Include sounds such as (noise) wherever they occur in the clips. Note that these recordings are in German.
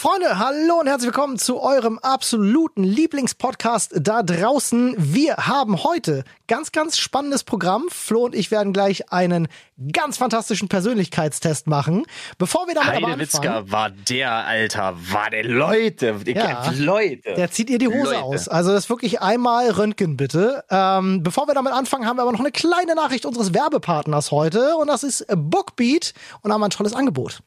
Freunde, hallo und herzlich willkommen zu eurem absoluten Lieblingspodcast da draußen. Wir haben heute ganz, ganz spannendes Programm. Flo und ich werden gleich einen ganz fantastischen Persönlichkeitstest machen. Bevor wir damit aber anfangen... Witzka war der, Alter, war der Leute, ja, Leute. Der zieht ihr die Hose Leute. aus. Also das ist wirklich einmal Röntgen, bitte. Ähm, bevor wir damit anfangen, haben wir aber noch eine kleine Nachricht unseres Werbepartners heute und das ist Bookbeat und haben ein tolles Angebot.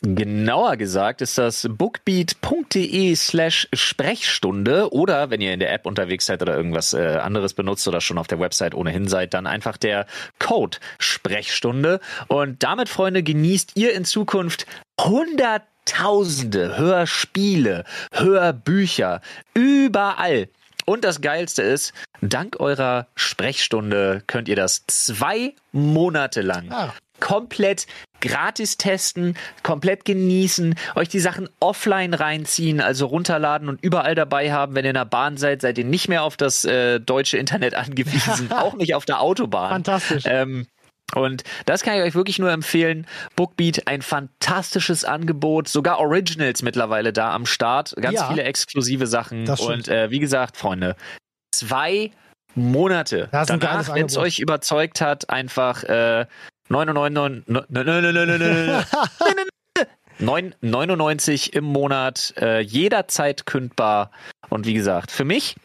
Genauer gesagt ist das bookbeat.de slash Sprechstunde oder wenn ihr in der App unterwegs seid oder irgendwas äh, anderes benutzt oder schon auf der Website ohnehin seid, dann einfach der Code Sprechstunde. Und damit, Freunde, genießt ihr in Zukunft 100 Tausende Hörspiele, Hörbücher, überall. Und das Geilste ist, dank eurer Sprechstunde könnt ihr das zwei Monate lang ah komplett gratis testen, komplett genießen, euch die Sachen offline reinziehen, also runterladen und überall dabei haben. Wenn ihr in der Bahn seid, seid ihr nicht mehr auf das äh, deutsche Internet (laughs) angewiesen, (laughs) auch nicht auf der Autobahn. Fantastisch. Ähm, und das kann ich euch wirklich nur empfehlen. Bookbeat, ein fantastisches Angebot, sogar Originals mittlerweile da am Start, ganz ja, viele exklusive Sachen. Und äh, wie gesagt, Freunde, zwei Monate. Danach, wenn es euch überzeugt hat, einfach äh, 99 im Monat, äh, jederzeit kündbar. Und wie gesagt, für mich,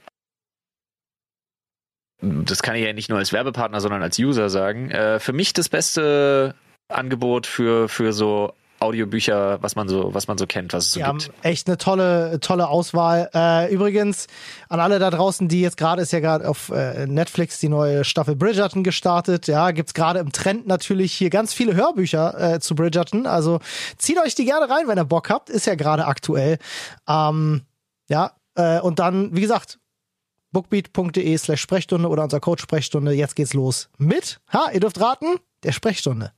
das kann ich ja nicht nur als Werbepartner, sondern als User sagen, äh, für mich das beste Angebot für, für so Audiobücher, was man so, was man so kennt, was es so ja, gibt. Echt eine tolle, tolle Auswahl. Äh, übrigens an alle da draußen, die jetzt gerade ist ja gerade auf äh, Netflix die neue Staffel Bridgerton gestartet. Ja, gibt's gerade im Trend natürlich hier ganz viele Hörbücher äh, zu Bridgerton. Also zieht euch die gerne rein, wenn ihr Bock habt. Ist ja gerade aktuell. Ähm, ja, äh, und dann, wie gesagt, bookbeat.de slash Sprechstunde oder unser Code Sprechstunde. Jetzt geht's los mit, ha, ihr dürft raten, der Sprechstunde.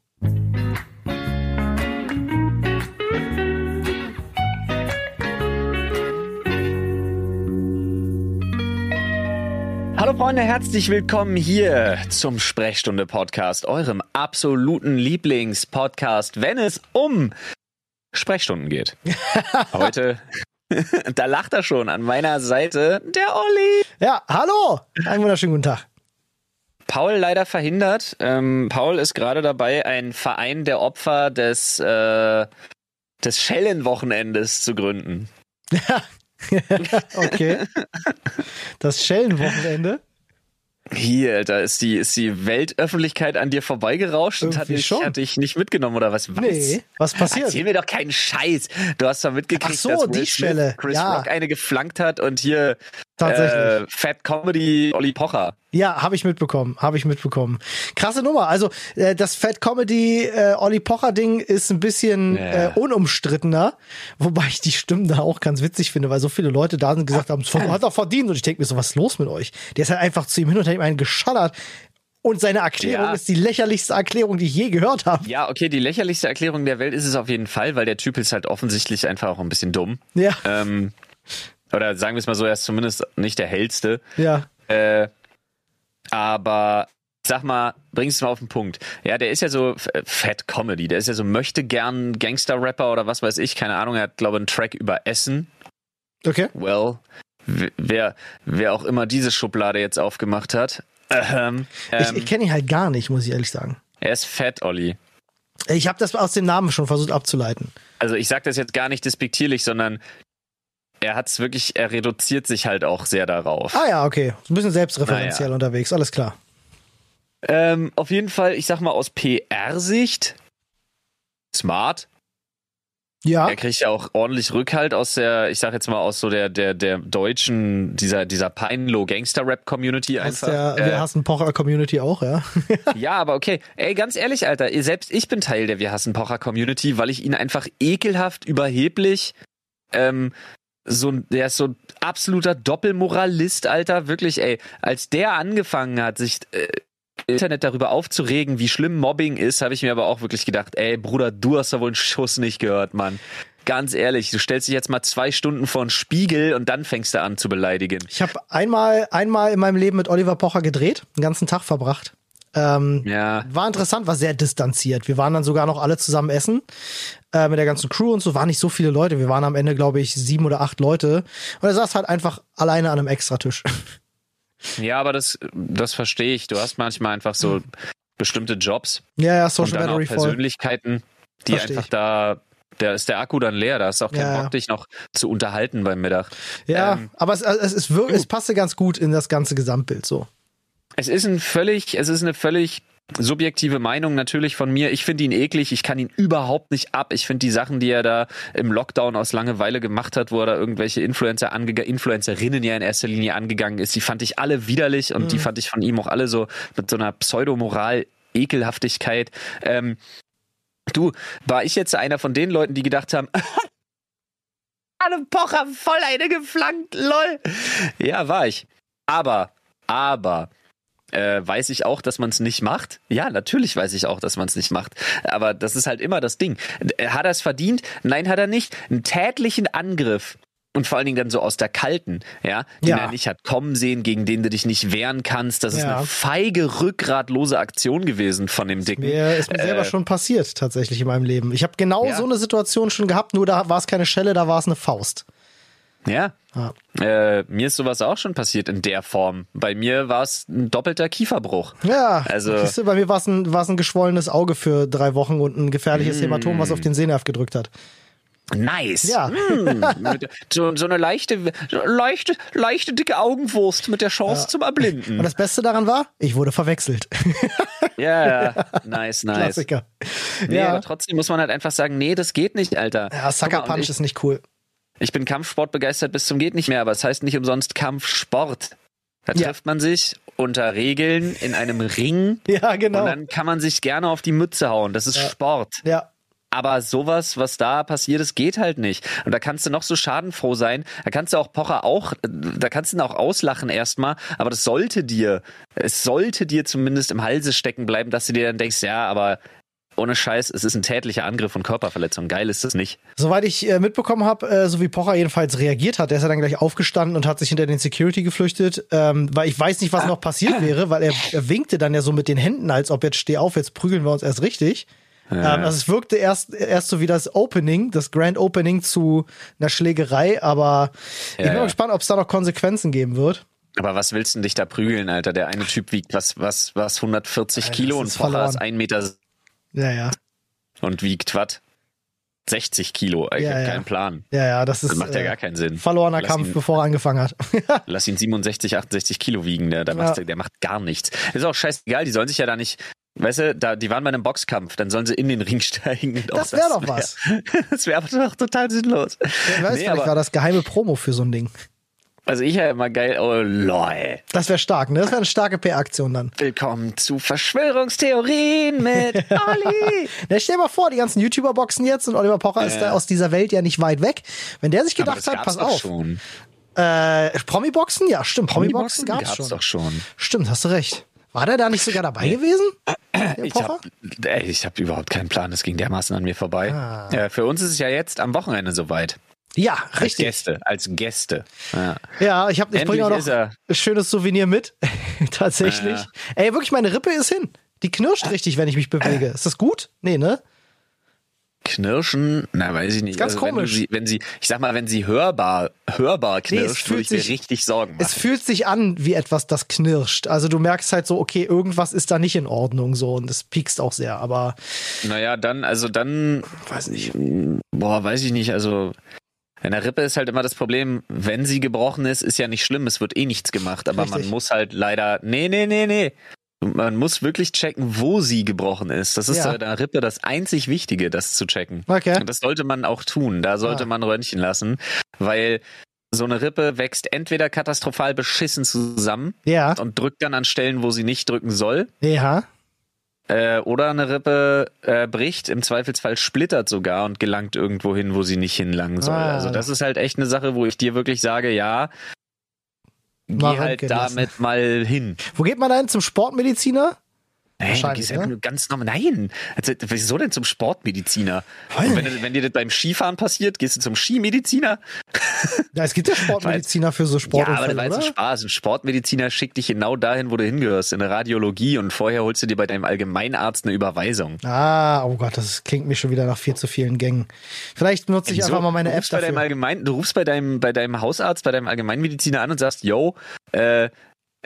Hallo Freunde, herzlich willkommen hier zum Sprechstunde Podcast, eurem absoluten Lieblingspodcast, wenn es um Sprechstunden geht. (laughs) Heute, (laughs) da lacht er schon an meiner Seite, der Olli. Ja, hallo, einen wunderschönen guten Tag. Paul leider verhindert. Ähm, Paul ist gerade dabei, einen Verein der Opfer des, äh, des Schellenwochenendes zu gründen. (laughs) (laughs) okay. Das Schellenwochenende. Hier, da ist die, ist die Weltöffentlichkeit an dir vorbeigerauscht Irgendwie und hat dich, hat dich nicht mitgenommen oder was? was? Nee, was passiert? Erzähl mir doch keinen Scheiß. Du hast doch mitgekriegt, so, dass Will die Stelle. Chris ja. Rock eine geflankt hat und hier Tatsächlich. Äh, Fat Comedy Olli Pocher. Ja, habe ich mitbekommen, habe ich mitbekommen. Krasse Nummer. Also äh, das Fat Comedy äh, Olli Pocher Ding ist ein bisschen yeah. äh, unumstrittener, wobei ich die Stimmen da auch ganz witzig finde, weil so viele Leute da sind gesagt haben, es hat er verdient und ich denke mir so, was ist los mit euch? Der ist halt einfach zu ihm hin und hat ihm einen geschallert. Und seine Erklärung ja. ist die lächerlichste Erklärung, die ich je gehört habe. Ja, okay, die lächerlichste Erklärung der Welt ist es auf jeden Fall, weil der Typ ist halt offensichtlich einfach auch ein bisschen dumm. Ja. Ähm, oder sagen wir es mal so, er ist zumindest nicht der hellste. Ja. Äh, aber sag mal, bring's mal auf den Punkt. Ja, der ist ja so Fat Comedy, der ist ja so möchte gern Gangster-Rapper oder was weiß ich, keine Ahnung, er hat, glaube ich, einen Track über Essen. Okay. Well, wer, wer auch immer diese Schublade jetzt aufgemacht hat. Ähm, ich, ich kenne ihn halt gar nicht, muss ich ehrlich sagen. Er ist fett, Olli. Ich habe das aus dem Namen schon versucht abzuleiten. Also ich sage das jetzt gar nicht despektierlich, sondern er hat es wirklich, er reduziert sich halt auch sehr darauf. Ah ja, okay. Ein bisschen selbstreferenziell naja. unterwegs, alles klar. Ähm, auf jeden Fall, ich sag mal aus PR-Sicht, smart. Ja. Er kriegt ja auch ordentlich Rückhalt aus der, ich sag jetzt mal aus so der, der, der deutschen, dieser, dieser Peinlo-Gangster-Rap-Community einfach. Der, äh, wir hassen Pocher-Community auch, ja. (laughs) ja, aber okay. Ey, ganz ehrlich, Alter, selbst ich bin Teil der Wir hassen Pocher-Community, weil ich ihn einfach ekelhaft, überheblich, ähm, so der ist so ein absoluter Doppelmoralist, Alter, wirklich, ey, als der angefangen hat, sich äh, Internet darüber aufzuregen, wie schlimm Mobbing ist, habe ich mir aber auch wirklich gedacht, ey, Bruder, du hast da wohl einen Schuss nicht gehört, Mann. Ganz ehrlich, du stellst dich jetzt mal zwei Stunden vor einen Spiegel und dann fängst du an zu beleidigen. Ich habe einmal, einmal in meinem Leben mit Oliver Pocher gedreht, einen ganzen Tag verbracht. Ähm, Ja. War interessant, war sehr distanziert. Wir waren dann sogar noch alle zusammen essen äh, mit der ganzen Crew und so. Waren nicht so viele Leute. Wir waren am Ende, glaube ich, sieben oder acht Leute. Und er saß halt einfach alleine an einem Extratisch. (laughs) Ja, aber das, das verstehe ich. Du hast manchmal einfach so bestimmte Jobs ja, ja, und Social dann auch Battery voll. Persönlichkeiten, die Versteh einfach ich. da, da ist der Akku dann leer, da hast du auch keinen Ja. Bock, dich noch zu unterhalten beim Mittag. Ja, Ähm, aber es, es, es, es passte ganz gut in das ganze Gesamtbild so. Es ist ein völlig, es ist eine völlig subjektive Meinung natürlich von mir. Ich finde ihn eklig, ich kann ihn überhaupt nicht ab. Ich finde die Sachen, die er da im Lockdown aus Langeweile gemacht hat, wo er da irgendwelche Influencer angegangen, Influencerinnen ja in erster Linie angegangen ist, die fand ich alle widerlich und die fand ich von ihm auch alle so mit so einer Pseudomoral, Ekelhaftigkeit. Ähm, du, war ich jetzt einer von den Leuten, die gedacht haben, (laughs) Anne Pocher voll eine geflankt, lol. Ja, war ich. Aber, aber, äh, weiß ich auch, dass man es nicht macht? Ja, natürlich weiß ich auch, dass man es nicht macht. Aber das ist halt immer das Ding. Äh, Hat er es verdient? Nein, hat er nicht. Einen tätlichen Angriff. Und vor allen Dingen dann so aus der Kalten, ja, den Ja. er nicht hat kommen sehen, gegen den du dich nicht wehren kannst. Das ist Ja. eine feige, rückgratlose Aktion gewesen von dem Dicken. Mir ist mir selber Äh, schon passiert, tatsächlich in meinem Leben. Ich habe genau Ja. so eine Situation schon gehabt, nur da war es keine Schelle, da war es eine Faust. Ja. Ja. Äh, mir ist sowas auch schon passiert in der Form. Bei mir war es ein doppelter Kieferbruch. Ja, Also- siehst du, bei mir war es ein, war's ein geschwollenes Auge für drei Wochen und ein gefährliches Hämatom, was auf den Sehnerv gedrückt hat. Nice. Ja. Mit- so, so eine leichte, leichte, leichte dicke Augenwurst mit der Chance zum Erblinden. Und das Beste daran war, ich wurde verwechselt. (laughs) Ja, ja. Nice, nice. Klassiker. Nee, ja, aber trotzdem muss man halt einfach sagen, nee, das geht nicht, Alter. ja Sucker Punch ist nicht cool. Ich, bin Kampfsport begeistert bis zum geht nicht mehr, aber es heißt nicht umsonst Kampfsport. Da Ja. trifft man sich unter Regeln in einem Ring (laughs) Ja, genau. und dann kann man sich gerne auf die Mütze hauen. Das ist Ja. Sport. ja, Aber sowas, was da passiert ist, geht halt nicht. Und da kannst du noch so schadenfroh sein. Da kannst du auch Pocher auch, da kannst du ihn auch auslachen erstmal. Aber das sollte dir, es sollte dir zumindest im Halse stecken bleiben, dass du dir dann denkst, ja, aber ohne Scheiß, es ist ein tätlicher Angriff und Körperverletzung. Geil ist das nicht. Soweit ich äh, mitbekommen habe, äh, so wie Pocher jedenfalls reagiert hat, der ist ja dann gleich aufgestanden und hat sich hinter den Security geflüchtet, ähm, weil ich weiß nicht, was noch passiert wäre, weil er, er winkte dann ja so mit den Händen, als ob jetzt steh auf, jetzt prügeln wir uns erst richtig. Ähm, also es wirkte erst, erst so wie das Opening, das Grand Opening zu einer Schlägerei, aber ich bin Ja, ja. gespannt, ob es da noch Konsequenzen geben wird. Aber was willst du denn dich da prügeln, Alter? Der eine Typ wiegt was, was, was, 140 Alter, Kilo und Pocher ist 1 Meter Ja, ja. und wiegt was? 60 Kilo. Ich Ja, hab ja. keinen Plan. Ja, ja, das ist Das macht ja äh, gar keinen Sinn. verlorener Lass Kampf, ihn- bevor er angefangen hat. (laughs) Lass ihn 67, 68 Kilo wiegen, der, der, macht, Ja. der macht gar nichts. Ist auch scheißegal, die sollen sich ja da nicht, weißt du, da, die waren bei einem Boxkampf, dann sollen sie in den Ring (laughs) steigen. Das wäre doch was. (laughs) Das wäre aber doch total sinnlos. Ich weiß, Nee, aber- war das geheime Promo für so ein Ding. Also ich ja immer geil, oh lol. Das wäre stark, ne? Das wäre eine starke PR-Aktion dann. Willkommen zu Verschwörungstheorien mit (laughs) Olli. Na, stell dir mal vor, die ganzen YouTuber boxen jetzt und Oliver Pocher ist Ja. da aus dieser Welt ja nicht weit weg. Wenn der sich gedacht hat, pass auf. schon. Äh, Promi-Boxen? Ja, stimmt. Promi-Boxen gab's, gab's schon. doch schon. Stimmt, hast du recht. War der da nicht sogar dabei gewesen? (clears throat) Ich habe hab überhaupt keinen Plan, das ging dermaßen an mir vorbei. Ah. Ja, für uns ist es ja jetzt am Wochenende soweit. Ja, Als richtig. Gäste, als Gäste. Ja. Ja, ich, hab- ich bringe auch noch ein schönes Souvenir mit. (laughs) Tatsächlich. Ja. Ey, wirklich, meine Rippe ist hin. Die knirscht richtig, wenn ich mich bewege. Ist das gut? Nee, ne? Knirschen, na weiß ich nicht. Ganz also, wenn, komisch. sie, wenn sie, ich sag mal, wenn sie hörbar, hörbar Nee, es knirscht, fühlt würde ich sich- richtig Sorgen Es machen. fühlt sich an wie etwas, das knirscht. Also du merkst halt so, okay, irgendwas ist da nicht in Ordnung so und es piekst auch sehr, aber Naja, dann, also dann, weiß nicht. boah, weiß ich nicht, also in der Rippe ist halt immer das Problem, wenn sie gebrochen ist, ist ja nicht schlimm, es wird eh nichts gemacht, aber Richtig. man muss halt leider, nee, nee, nee, nee. Man muss wirklich checken, wo sie gebrochen ist. Das ist Ja. bei der Rippe das einzig Wichtige, das zu checken. Okay. Und das sollte man auch tun. Da sollte Ah. man Röntgen lassen, weil so eine Rippe wächst entweder katastrophal beschissen zusammen Ja, und drückt dann an Stellen, wo sie nicht drücken soll, ja. Äh, oder eine Rippe äh, bricht, im Zweifelsfall splittert sogar und gelangt irgendwo hin, wo sie nicht hinlangen soll. Ah. Also das ist halt echt eine Sache, wo ich dir wirklich sage, ja, Mal geh halt damit mal hin. Wo geht man hin? Zum Sportmediziner? Nein, du gehst einfach nur ganz normal. Nein, also, wieso denn zum Sportmediziner? Wenn, wenn dir das beim Skifahren passiert, gehst du zum Skimediziner? Ja, es gibt ja (laughs) Sportmediziner für so Sportunfälle, Ja, aber das war jetzt ein Spaß. Ein Sportmediziner schickt dich genau dahin, wo du hingehörst, in eine Radiologie und vorher holst du dir bei deinem Allgemeinarzt eine Überweisung. Ah, oh Gott, das klingt mir schon wieder nach viel zu vielen Gängen. Vielleicht nutze ich Wieso? einfach mal meine App rufst bei deinem dafür. Allgemein, Du rufst bei deinem, bei deinem Hausarzt, bei deinem Allgemeinmediziner an und sagst, yo, äh,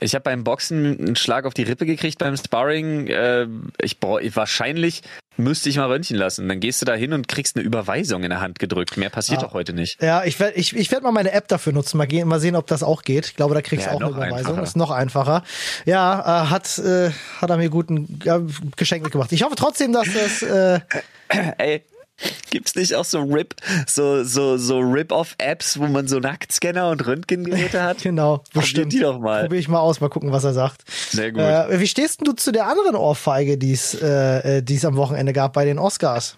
ich habe beim Boxen einen Schlag auf die Rippe gekriegt beim Sparring. Äh, ich brauch, wahrscheinlich müsste ich mal röntgen lassen. Dann gehst du da hin und kriegst eine Überweisung in der Hand gedrückt. Mehr passiert Ah. doch heute nicht. Ja, ich werde ich, ich werd mal meine App dafür nutzen, mal, gehen, mal sehen, ob das auch geht. Ich glaube, da kriegst du Ja, auch eine Überweisung. einfacher. Ist noch einfacher. Ja, äh, hat, äh, hat er mir guten ja, Geschenk mitgebracht. Ich hoffe trotzdem, dass das. Äh, Ey, (laughs) gibt's nicht auch so Rip, so, so, so Rip-Off-Apps, wo man so Nacktscanner und Röntgengeräte hat? (laughs) genau, Probier bestimmt. die doch mal. Probier ich mal aus, mal gucken, was er sagt. Sehr gut. Äh, wie stehst denn du zu der anderen Ohrfeige, die es äh, äh, die es am Wochenende gab bei den Oscars?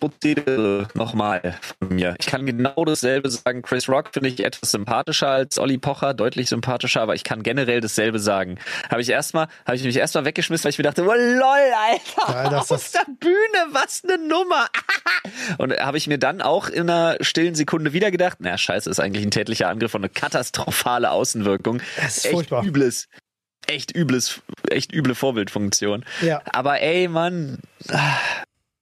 Prozedere nochmal von mir. Ich kann genau dasselbe sagen. Chris Rock finde ich etwas sympathischer als Olli Pocher, deutlich sympathischer, aber ich kann generell dasselbe sagen. Habe ich erstmal, habe ich mich erstmal weggeschmissen, weil ich mir dachte, oh lol, Alter, Geil, das- der Bühne, was eine Nummer. (laughs) Und habe ich mir dann auch in einer stillen Sekunde wieder gedacht, na scheiße, ist eigentlich ein tätlicher Angriff und eine katastrophale Außenwirkung. Das ist echt furchtbar. übles, echt übles, echt üble Vorbildfunktion. Ja. Aber ey, Mann,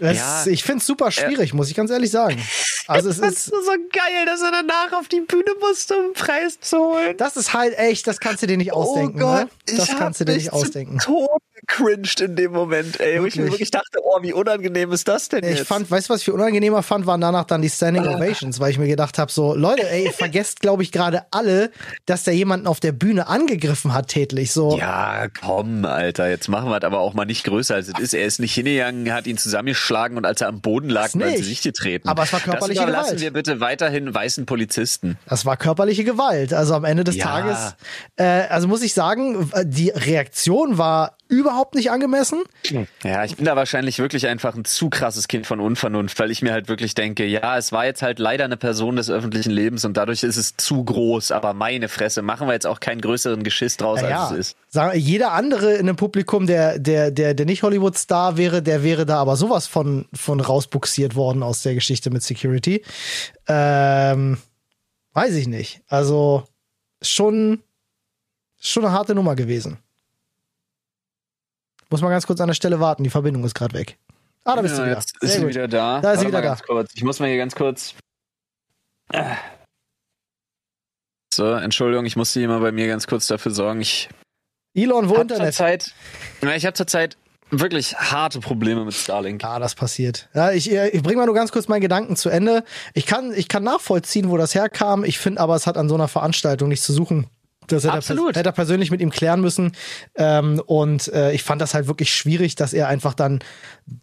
Es, Ja. Ich finde es super schwierig, muss ich ganz ehrlich sagen. Also es (laughs) Das ist. so geil, dass er danach auf die Bühne musste, um einen Preis zu holen. Das ist halt echt, das kannst du dir nicht ausdenken. ne? Das ich kannst du dir nicht ausdenken. Tod gecringed in dem Moment, ey. Wo ich mir Wirklich. wirklich dachte, oh, wie unangenehm ist das denn Ich jetzt? fand, weißt du, was ich viel unangenehmer fand, waren danach dann die Standing Ovations, weil ich mir gedacht habe, so, Leute, ey, ihr vergesst, glaube ich, gerade alle, dass der jemanden auf der Bühne angegriffen hat, tätlich. So, ja, komm, Alter, jetzt machen wir es aber auch mal nicht größer als es ist. Er ist nicht hingegangen, hat ihn zusammengeschlagen und als er am Boden lag, Das nicht. Gesicht getreten. Aber es war körperliche das Gewalt. wir bitte weiterhin weißen Polizisten. das war körperliche Gewalt. Also am Ende des Ja. Tages, äh, also muss ich sagen, die Reaktion war überhaupt nicht angemessen. Ja, ich bin da wahrscheinlich wirklich einfach ein zu krasses Kind von Unvernunft, weil ich mir halt wirklich denke, ja, es war jetzt halt leider eine Person des öffentlichen Lebens und dadurch ist es zu groß, aber meine Fresse, machen wir jetzt auch keinen größeren Geschiss draus, Ja, als es ist. Sagen, jeder andere in dem Publikum, der, der, der, der nicht Hollywood-Star wäre, der wäre da aber sowas von, von rausbuxiert worden aus der Geschichte mit Security. Ähm, weiß ich nicht. Also schon, schon eine harte Nummer gewesen. Muss mal ganz kurz an der Stelle warten, die Verbindung ist gerade weg. Ah, da bist du Ja, wieder. Jetzt Sehr ist sie gut. wieder da. Da ist sie wieder da. Kurz. Ich muss mal hier ganz kurz. Ah. So, Entschuldigung, ich musste hier mal bei mir ganz kurz dafür sorgen. Ich Elon, wo habe Internet? ja, ich habe zurzeit wirklich harte Probleme mit Starlink. Ja, das passiert. Ja, ich, äh, ich bringe mal nur ganz kurz meinen Gedanken zu Ende. Ich kann, ich kann nachvollziehen, wo das herkam. Ich finde aber, es hat an so einer Veranstaltung nichts zu suchen. Das hätte er, Absolut. pers- hätte er persönlich mit ihm klären müssen. Ähm, und äh, ich fand das halt wirklich schwierig, dass er einfach dann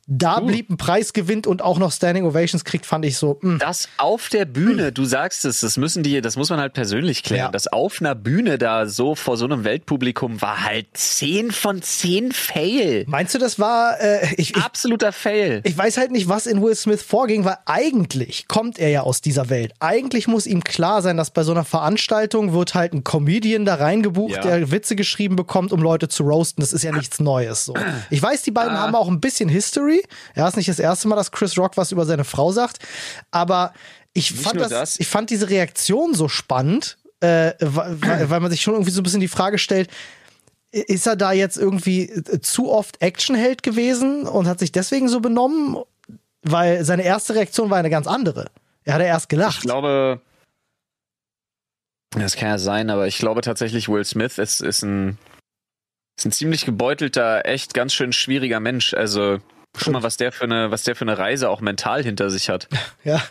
da Du. blieb, einen Preis gewinnt und auch noch Standing Ovations kriegt, fand ich so, hm. mh. Das auf der Bühne, du sagst es, das müssen die, das muss man halt persönlich klären. Ja. Das auf einer Bühne da so vor so einem Weltpublikum war halt 10 von 10 Fail. Meinst du, das war, äh, ich, ich, Absoluter Fail. ich weiß halt nicht, was in Will Smith vorging, weil eigentlich kommt er ja aus dieser Welt. Eigentlich muss ihm klar sein, dass bei so einer Veranstaltung wird halt ein Comedian da reingebucht, Ja. der Witze geschrieben bekommt, um Leute zu roasten. Das ist ja nichts Neues. So. Ich weiß, die beiden Ah. haben auch ein bisschen History. Ja, ist nicht das erste Mal, dass Chris Rock was über seine Frau sagt. Aber ich Nicht fand das, das. ich fand diese Reaktion so spannend, äh, weil, weil- man sich schon irgendwie so ein bisschen die Frage stellt, ist er da jetzt irgendwie äh, zu oft Actionheld gewesen und hat sich deswegen so benommen? Weil seine erste Reaktion war eine ganz andere. Er hat ja erst Ich gelacht. glaube, das kann ja sein, aber ich glaube tatsächlich, Will Smith ist, ist ein, ist ein ziemlich gebeutelter, echt ganz schön schwieriger Mensch. Also, guck mal, was der für eine, was der für eine Reise auch mental hinter sich hat. Ja.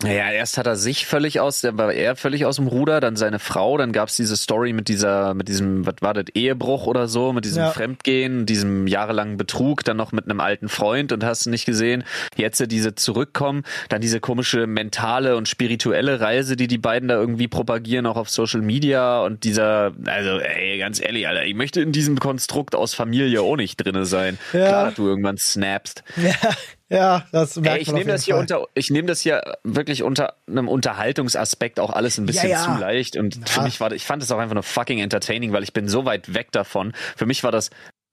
Naja, erst hat er sich völlig aus, der war er völlig aus dem Ruder, dann seine Frau, dann gab's diese Story mit dieser, mit diesem, was war das, Ehebruch oder so, mit diesem Ja. Fremdgehen, diesem jahrelangen Betrug, dann noch mit einem alten Freund und hast du nicht gesehen. Jetzt diese zurückkommen, dann diese komische mentale und spirituelle Reise, die die beiden da irgendwie propagieren, auch auf Social Media und dieser, also ey, ganz ehrlich, Alter, ich möchte in diesem Konstrukt aus Familie auch nicht drinne sein. Ja. Klar, dass du irgendwann snappst. Ja, Ja, das merkt Ey, ich nehme das hier Fall. unter, ich nehme das hier wirklich unter einem Unterhaltungsaspekt auch alles ein bisschen Ja, ja. zu leicht und Ja. für mich war, ich fand es auch einfach nur fucking entertaining, weil ich bin so weit weg davon. Für mich war das,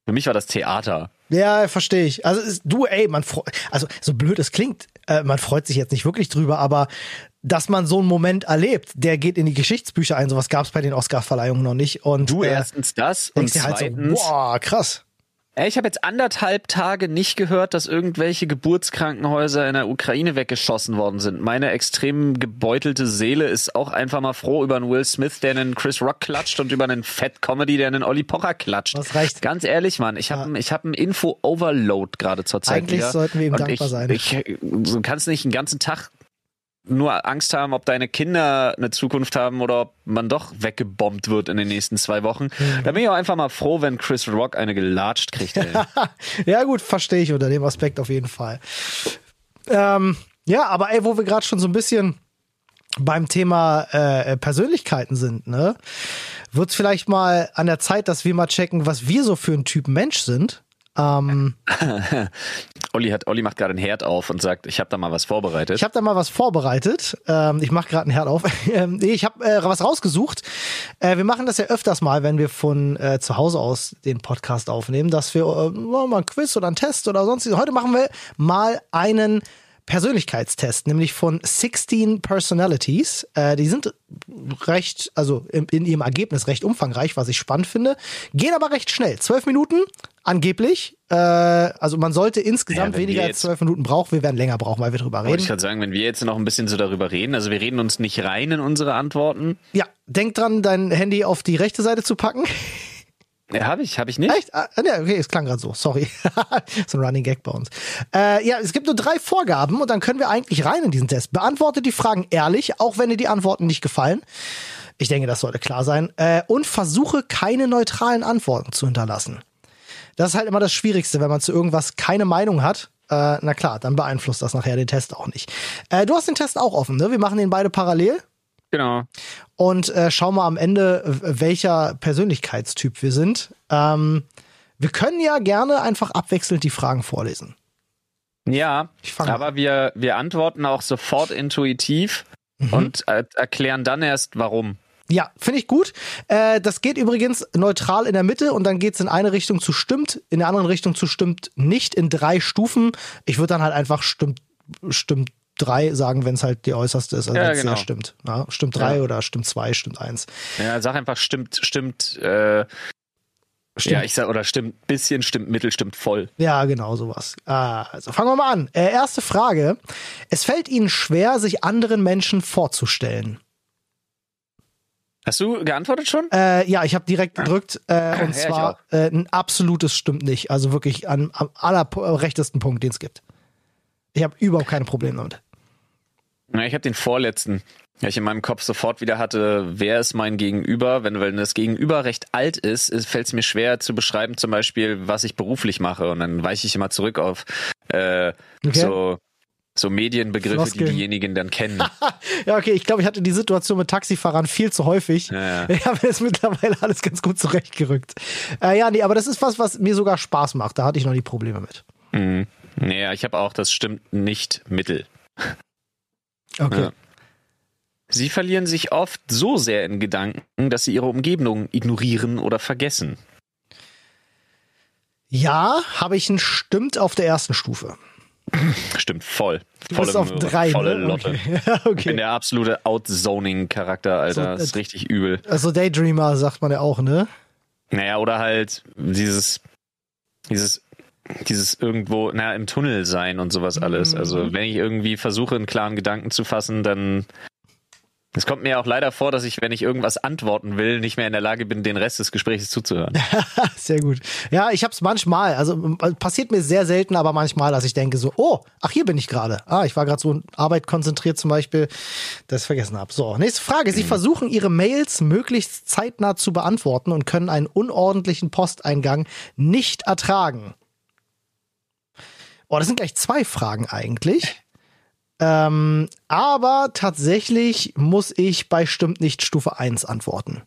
für mich war das Theater. Ja, verstehe ich. Also ist, du, ey, man freut, also so blöd es klingt, äh, man freut sich jetzt nicht wirklich drüber, aber dass man so einen Moment erlebt, der geht in die Geschichtsbücher ein. Sowas gab es bei den Oscar-Verleihungen noch nicht. Und Du äh, erstens das und dir halt so, zweitens, boah, krass. Ey, ich habe jetzt anderthalb Tage nicht gehört, dass irgendwelche Geburtskrankenhäuser in der Ukraine weggeschossen worden sind. Meine extrem gebeutelte Seele ist auch einfach mal froh über einen Will Smith, der einen Chris Rock klatscht und über einen Fat Comedy, der einen Olli Pocher klatscht. Das reicht. Ganz ehrlich, Mann, ich habe ich hab einen Info-Overload gerade zur Zeit Eigentlich wieder. sollten wir ihm Und dankbar ich, sein. Ich, du kannst nicht den ganzen Tag nur Angst haben, ob deine Kinder eine Zukunft haben oder ob man doch weggebombt wird in den nächsten zwei Wochen. Mhm. Da bin ich auch einfach mal froh, wenn Chris Rock eine gelatscht kriegt. (laughs) Ja, gut, verstehe ich unter dem Aspekt auf jeden Fall. Ähm, ja, aber ey, wo wir gerade schon so ein bisschen beim Thema äh, Persönlichkeiten sind, ne, wird's vielleicht mal an der Zeit, dass wir mal checken, was wir so für ein Typ Mensch sind. Ähm, Olli hat, Olli macht gerade einen Herd auf und sagt, ich habe da mal was vorbereitet. ich habe da mal was vorbereitet. Ähm, ich mache gerade einen Herd auf. (laughs) Ähm, nee, ich habe äh, was rausgesucht. Äh, wir machen das ja öfters mal, wenn wir von äh, zu Hause aus den Podcast aufnehmen, dass wir äh, mal ein Quiz oder einen Test oder sonst. Heute machen wir mal einen Persönlichkeitstest, nämlich von 16 Personalities. Äh, die sind recht, also in, in ihrem Ergebnis recht umfangreich, was ich spannend finde. Gehen aber recht schnell. Zwölf Minuten, angeblich. Äh, also man sollte insgesamt Ja, weniger als zwölf Minuten brauchen. Wir werden länger brauchen, weil wir drüber Wollte ich reden. gerade sagen, wenn wir jetzt noch ein bisschen so darüber reden, also wir reden uns nicht rein in unsere Antworten. Ja, denk dran, dein Handy auf die rechte Seite zu packen. Ja, habe ich, habe ich nicht. Echt? Ah, ne, okay, es klang gerade so. Sorry. (laughs) so ein Running Gag bei uns. Äh, ja, es gibt nur drei Vorgaben und dann können wir eigentlich rein in diesen Test. Beantwortet die Fragen ehrlich, auch wenn dir die Antworten nicht gefallen. Ich denke, das sollte klar sein. Äh, und versuche keine neutralen Antworten zu hinterlassen. Das ist halt immer das Schwierigste, wenn man zu irgendwas keine Meinung hat. Äh, na klar, dann beeinflusst das nachher den Test auch nicht. Äh, du hast den Test auch offen, ne? Wir machen den beide parallel. Genau. und äh, schauen mal am Ende, welcher Persönlichkeitstyp wir sind. Ähm, wir können ja gerne einfach abwechselnd die Fragen vorlesen. Ja, aber wir, wir antworten auch sofort intuitiv Mhm. und äh, erklären dann erst, warum. Ja, finde ich gut. Äh, das geht übrigens neutral in der Mitte und dann geht's in eine Richtung zu stimmt, in der anderen Richtung zu stimmt nicht in drei Stufen. Ich würde dann halt einfach stimmt, stimmt drei sagen, wenn es halt die äußerste ist, also Ja, genau. stimmt. Ja, stimmt drei Ja. oder stimmt zwei, stimmt eins. Ja, sag einfach, stimmt, stimmt, äh, Stimmt. ja, ich sag, oder stimmt bisschen, stimmt mittel, stimmt voll. Ja, genau sowas. Ah, Also fangen wir mal an. Äh, erste Frage. Es fällt Ihnen schwer, sich anderen Menschen vorzustellen. Hast du geantwortet schon? Äh, ja, ich habe direkt gedrückt äh, Ja, und ich zwar äh, ein absolutes stimmt nicht. Also wirklich an, am allerrechtesten Punkt, den es gibt. Ich habe überhaupt keine Probleme damit. Ja, ich habe den vorletzten, weil ich in meinem Kopf sofort wieder hatte, wer ist mein Gegenüber? Wenn, wenn das Gegenüber recht alt ist, fällt es mir schwer zu beschreiben, zum Beispiel, was ich beruflich mache. Und dann weiche ich immer zurück auf äh, Okay. so, so Medienbegriffe, Floskeln. die diejenigen dann kennen. (laughs) Ja, okay, ich glaube, ich hatte die Situation mit Taxifahrern viel zu häufig. Ja, ja. Ich habe jetzt mittlerweile alles ganz gut zurechtgerückt. Äh, ja, nee, aber das ist was, was mir sogar Spaß macht. Da hatte ich noch nie Probleme mit. Mhm. Naja, ich habe auch, das stimmt nicht mittel. Okay. Ja. Sie verlieren sich oft so sehr in Gedanken, dass sie ihre Umgebung ignorieren oder vergessen. Ja, habe ich ein Stimmt auf der ersten Stufe. (laughs) Stimmt, voll. Du volle bist auf drei, volle ne? Lotte. Okay. (laughs) Ja, Ich bin okay. der absolute Outzoning-Charakter, Alter. So, das ist äh, richtig übel. Also Daydreamer sagt man ja auch, ne? Naja, oder halt dieses, dieses, dieses irgendwo, na, im Tunnel sein und sowas alles. Mhm. Also, wenn ich irgendwie versuche, einen klaren Gedanken zu fassen, dann. Es kommt mir auch leider vor, dass ich, wenn ich irgendwas antworten will, nicht mehr in der Lage bin, den Rest des Gesprächs zuzuhören. (laughs) Sehr gut. Ja, ich habe es manchmal, also äh, passiert mir sehr selten, aber manchmal, dass ich denke so, oh, ach hier bin ich gerade. Ah, ich war gerade so in Arbeit konzentriert zum Beispiel, das ich vergessen habe. So, nächste Frage. Sie versuchen ihre Mails möglichst zeitnah zu beantworten und können einen unordentlichen Posteingang nicht ertragen. Oh, das sind gleich zwei Fragen eigentlich. Ähm, aber tatsächlich muss ich bei stimmt nicht Stufe 1 antworten.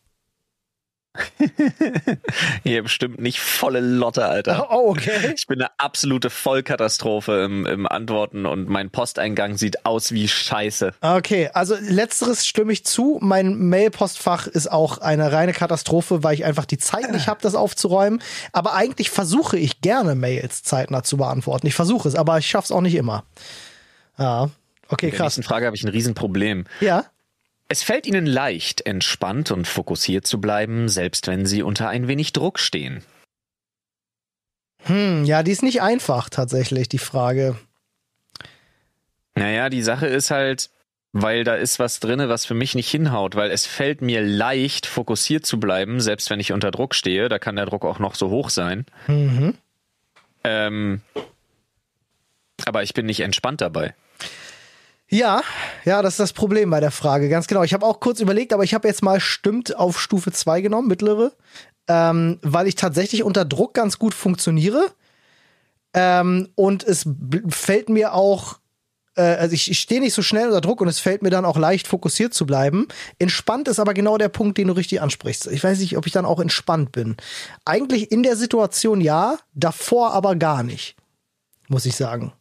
(laughs) Hier bestimmt nicht volle Lotte, Alter. (laughs) Oh, okay. Ich bin eine absolute Vollkatastrophe im, im Antworten und mein Posteingang sieht aus wie Scheiße. Okay, also letzteres stimme ich zu. Mein Mailpostfach ist auch eine reine Katastrophe, weil ich einfach die Zeit nicht habe, das aufzuräumen. Aber eigentlich versuche ich gerne Mails zeitnah zu beantworten. Ich versuche es, aber ich schaffe es auch nicht immer. Ja, okay, In der krass. nächsten Frage habe ich ein Riesenproblem. Ja. Es fällt Ihnen leicht, entspannt und fokussiert zu bleiben, selbst wenn Sie unter ein wenig Druck stehen. Hm, ja, die ist nicht einfach tatsächlich, die Frage. Naja, die Sache ist halt, weil da ist was drinne, was für mich nicht hinhaut, weil es fällt mir leicht, fokussiert zu bleiben, selbst wenn ich unter Druck stehe. Da kann der Druck auch noch so hoch sein. Mhm. Ähm, aber ich bin nicht entspannt dabei. Ja, ja, das ist das Problem bei der Frage, ganz genau. Ich habe auch kurz überlegt, aber ich habe jetzt mal stimmt auf Stufe 2 genommen, mittlere, ähm, weil ich tatsächlich unter Druck ganz gut funktioniere. Ähm, und es fällt mir auch, äh, also ich, ich stehe nicht so schnell unter Druck und es fällt mir dann auch leicht, fokussiert zu bleiben. Entspannt ist aber genau der Punkt, den du richtig ansprichst. Ich weiß nicht, ob ich dann auch entspannt bin. Eigentlich in der Situation ja, davor aber gar nicht, muss ich sagen.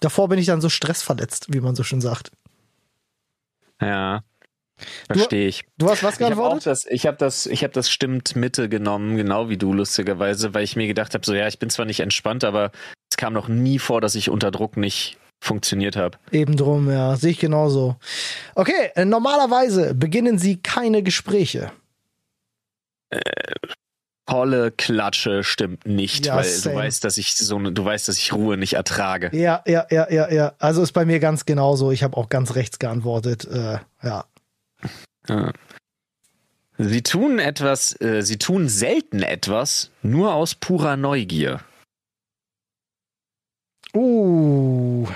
Davor bin ich dann so stressverletzt, wie man so schön sagt. Ja. Verstehe ich. Du hast was Ich habe geantwortet? das, ich habe das, ich habe das stimmt Mitte genommen, genau wie du lustigerweise, weil ich mir gedacht habe, so ja, ich bin zwar nicht entspannt, aber es kam noch nie vor, dass ich unter Druck nicht funktioniert habe. Eben drum, ja, sehe ich genauso. Okay, äh, normalerweise beginnen sie keine Gespräche. Volle Klatsche stimmt nicht, Ja, weil same. du weißt, dass ich so eine, du weißt, dass ich Ruhe nicht ertrage. Ja, ja, ja, ja, ja. Also ist bei mir ganz genauso. Ich habe auch ganz rechts geantwortet. Äh, ja. Ja. Sie tun etwas, äh, sie tun selten etwas, nur aus purer Neugier. Uh.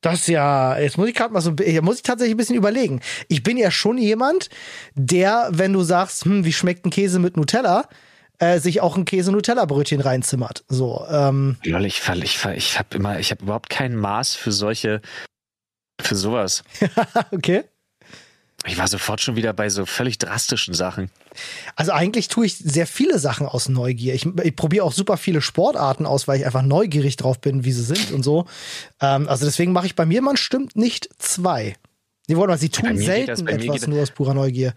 Das ja, jetzt muss ich gerade mal so, muss ich tatsächlich ein bisschen überlegen. Ich bin ja schon jemand, der, wenn du sagst, hm, wie schmeckt ein Käse mit Nutella, äh, sich auch ein Käse-Nutella-Brötchen reinzimmert. So, ähm, Lol, ich ich ich habe immer, ich habe überhaupt kein Maß für solche, für sowas. (laughs) okay. Ich war sofort schon wieder bei so völlig drastischen Sachen. Also eigentlich tue ich sehr viele Sachen aus Neugier. Ich, ich probiere auch super viele Sportarten aus, weil ich einfach neugierig drauf bin, wie sie sind und so. Ähm, also deswegen mache ich bei mir, man stimmt nicht zwei. Warte mal, sie tun selten etwas das- nur aus purer Neugier.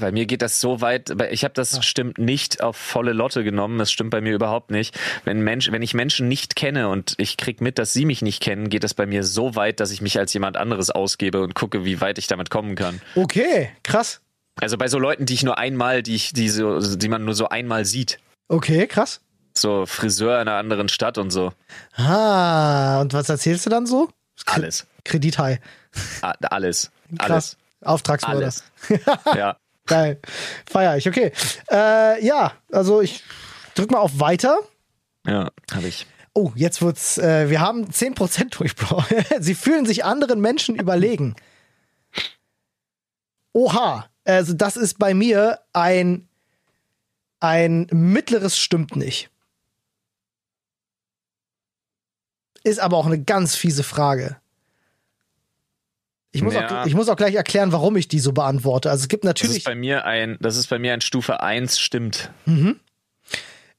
Bei mir geht das so weit, ich habe das stimmt nicht auf volle Lotte genommen. Das stimmt bei mir überhaupt nicht. Wenn Mensch, wenn ich Menschen nicht kenne und ich krieg mit, dass sie mich nicht kennen, geht das bei mir so weit, dass ich mich als jemand anderes ausgebe und gucke, wie weit ich damit kommen kann. Okay, krass. Also bei so Leuten, die ich nur einmal, die ich, die so, die man nur so einmal sieht. Okay, krass. So Friseur in einer anderen Stadt und so. Ah, und was erzählst du dann so? Alles. Kredithai. Alles. Krass. Alles. Auftragsmörder. Alles. Ja. Geil. Feier ich, okay. Äh, ja, also ich drück mal auf Weiter. Ja, habe ich. Oh, jetzt wird's, äh, wir haben 10% durch, Bro. Sie fühlen sich anderen Menschen überlegen. Oha, also das ist bei mir ein, ein mittleres stimmt nicht. Ist aber auch eine ganz fiese Frage. Ich muss, Ja. auch, ich muss auch gleich erklären, warum ich die so beantworte. Also es gibt Das natürlich. ist bei mir ein, das ist bei mir ein Stufe 1 stimmt.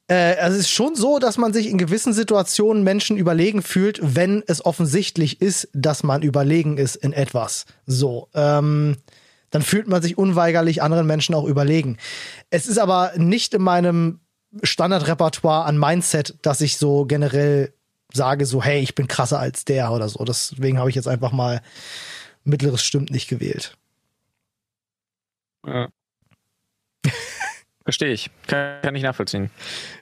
Äh, also es ist schon so, dass man sich in gewissen Situationen Menschen überlegen fühlt, wenn es offensichtlich ist, dass man überlegen ist in etwas. So, ähm, dann fühlt man sich unweigerlich anderen Menschen auch überlegen. Es ist aber nicht in meinem Standardrepertoire an Mindset, dass ich so generell sage, so, hey, ich bin krasser als der oder so. Deswegen habe ich jetzt einfach mal mittleres stimmt nicht gewählt. Ja. Verstehe ich. Kann, kann ich nachvollziehen.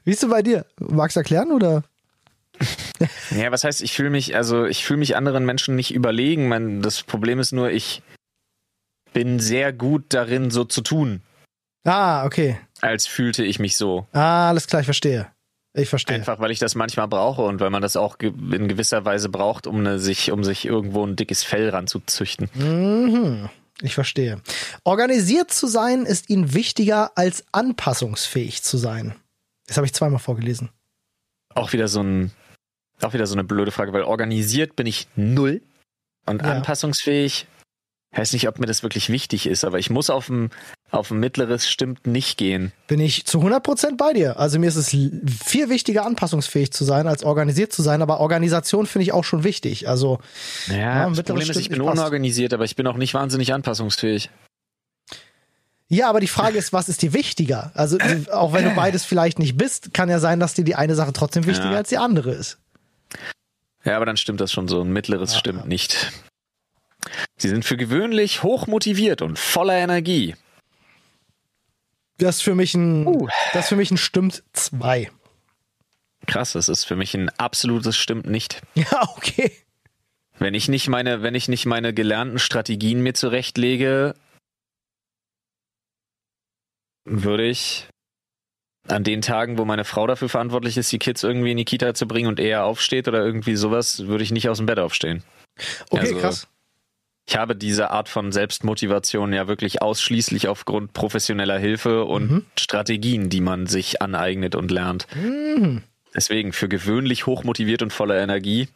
Wie ist du bei dir? Magst du erklären oder? (laughs) Ja, was heißt, ich fühle mich, also ich fühle mich anderen Menschen nicht überlegen. Mein, das Problem ist nur, ich bin sehr gut darin, so zu tun, Ah, okay. als fühlte ich mich so. Ah, alles klar, ich verstehe. Ich verstehe. Einfach, weil ich das manchmal brauche und weil man das auch in gewisser Weise braucht, um eine, sich, um sich irgendwo ein dickes Fell ranzuzüchten. Mhm. Ich verstehe. Organisiert zu sein ist ihnen wichtiger als anpassungsfähig zu sein. Das habe ich zweimal vorgelesen. Auch wieder so ein, auch wieder so eine blöde Frage, weil organisiert bin ich null und Ja. anpassungsfähig. Ich weiß nicht, ob mir das wirklich wichtig ist, aber ich muss auf ein, auf ein mittleres stimmt nicht gehen. Bin ich zu 100% bei dir. Also mir ist es viel wichtiger, anpassungsfähig zu sein, als organisiert zu sein. Aber Organisation finde ich auch schon wichtig. Also ja, ja das Problem ist, ich bin unorganisiert, aber ich bin auch nicht wahnsinnig anpassungsfähig. Ja, aber die Frage ist, was ist dir wichtiger? Also auch wenn du beides vielleicht nicht bist, kann ja sein, dass dir die eine Sache trotzdem wichtiger ja. als die andere ist. Ja, aber dann stimmt das schon so. Ein mittleres ja, stimmt nicht. Sie sind für gewöhnlich hochmotiviert und voller Energie. Das ist für mich ein, uh. das für mich ein stimmt zwei. Krass, das ist für mich ein absolutes stimmt nicht. (laughs) Ja, okay. Wenn ich nicht meine, wenn ich nicht meine gelernten Strategien mir zurechtlege, würde ich an den Tagen, wo meine Frau dafür verantwortlich ist, die Kids irgendwie in die Kita zu bringen und er aufsteht oder irgendwie sowas, würde ich nicht aus dem Bett aufstehen. Okay, also, krass. Ich habe diese Art von Selbstmotivation ja wirklich ausschließlich aufgrund professioneller Hilfe und mhm. Strategien, die man sich aneignet und lernt. Mhm. Deswegen für gewöhnlich hochmotiviert und voller Energie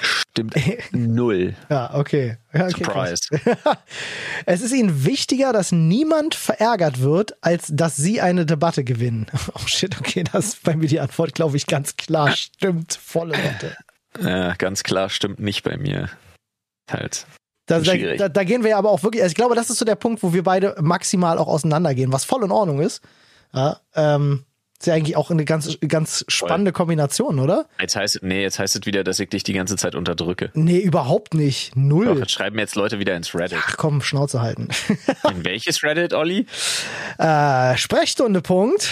stimmt (laughs) null. Ja, okay. Ja, okay Surprise. (laughs) es ist ihnen wichtiger, dass niemand verärgert wird, als dass sie eine Debatte gewinnen. (laughs) Oh shit, okay, das ist bei mir die Antwort, glaube ich, ganz klar. Stimmt, volle Wette. Ja, ganz klar stimmt nicht bei mir. Halt. Da, da, da, gehen wir aber auch wirklich, also ich glaube, das ist so der Punkt, wo wir beide maximal auch auseinandergehen, was voll in Ordnung ist. Ja, ähm, ist ja eigentlich auch eine ganz, ganz spannende Kombination, oder? Jetzt heißt, nee, jetzt heißt es wieder, dass ich dich die ganze Zeit unterdrücke. Nee, überhaupt nicht. Null. Doch, jetzt schreiben jetzt Leute wieder ins Reddit. Ach komm, Schnauze halten. (laughs) In welches Reddit, Olli? Äh, Sprechstunde. Punkt.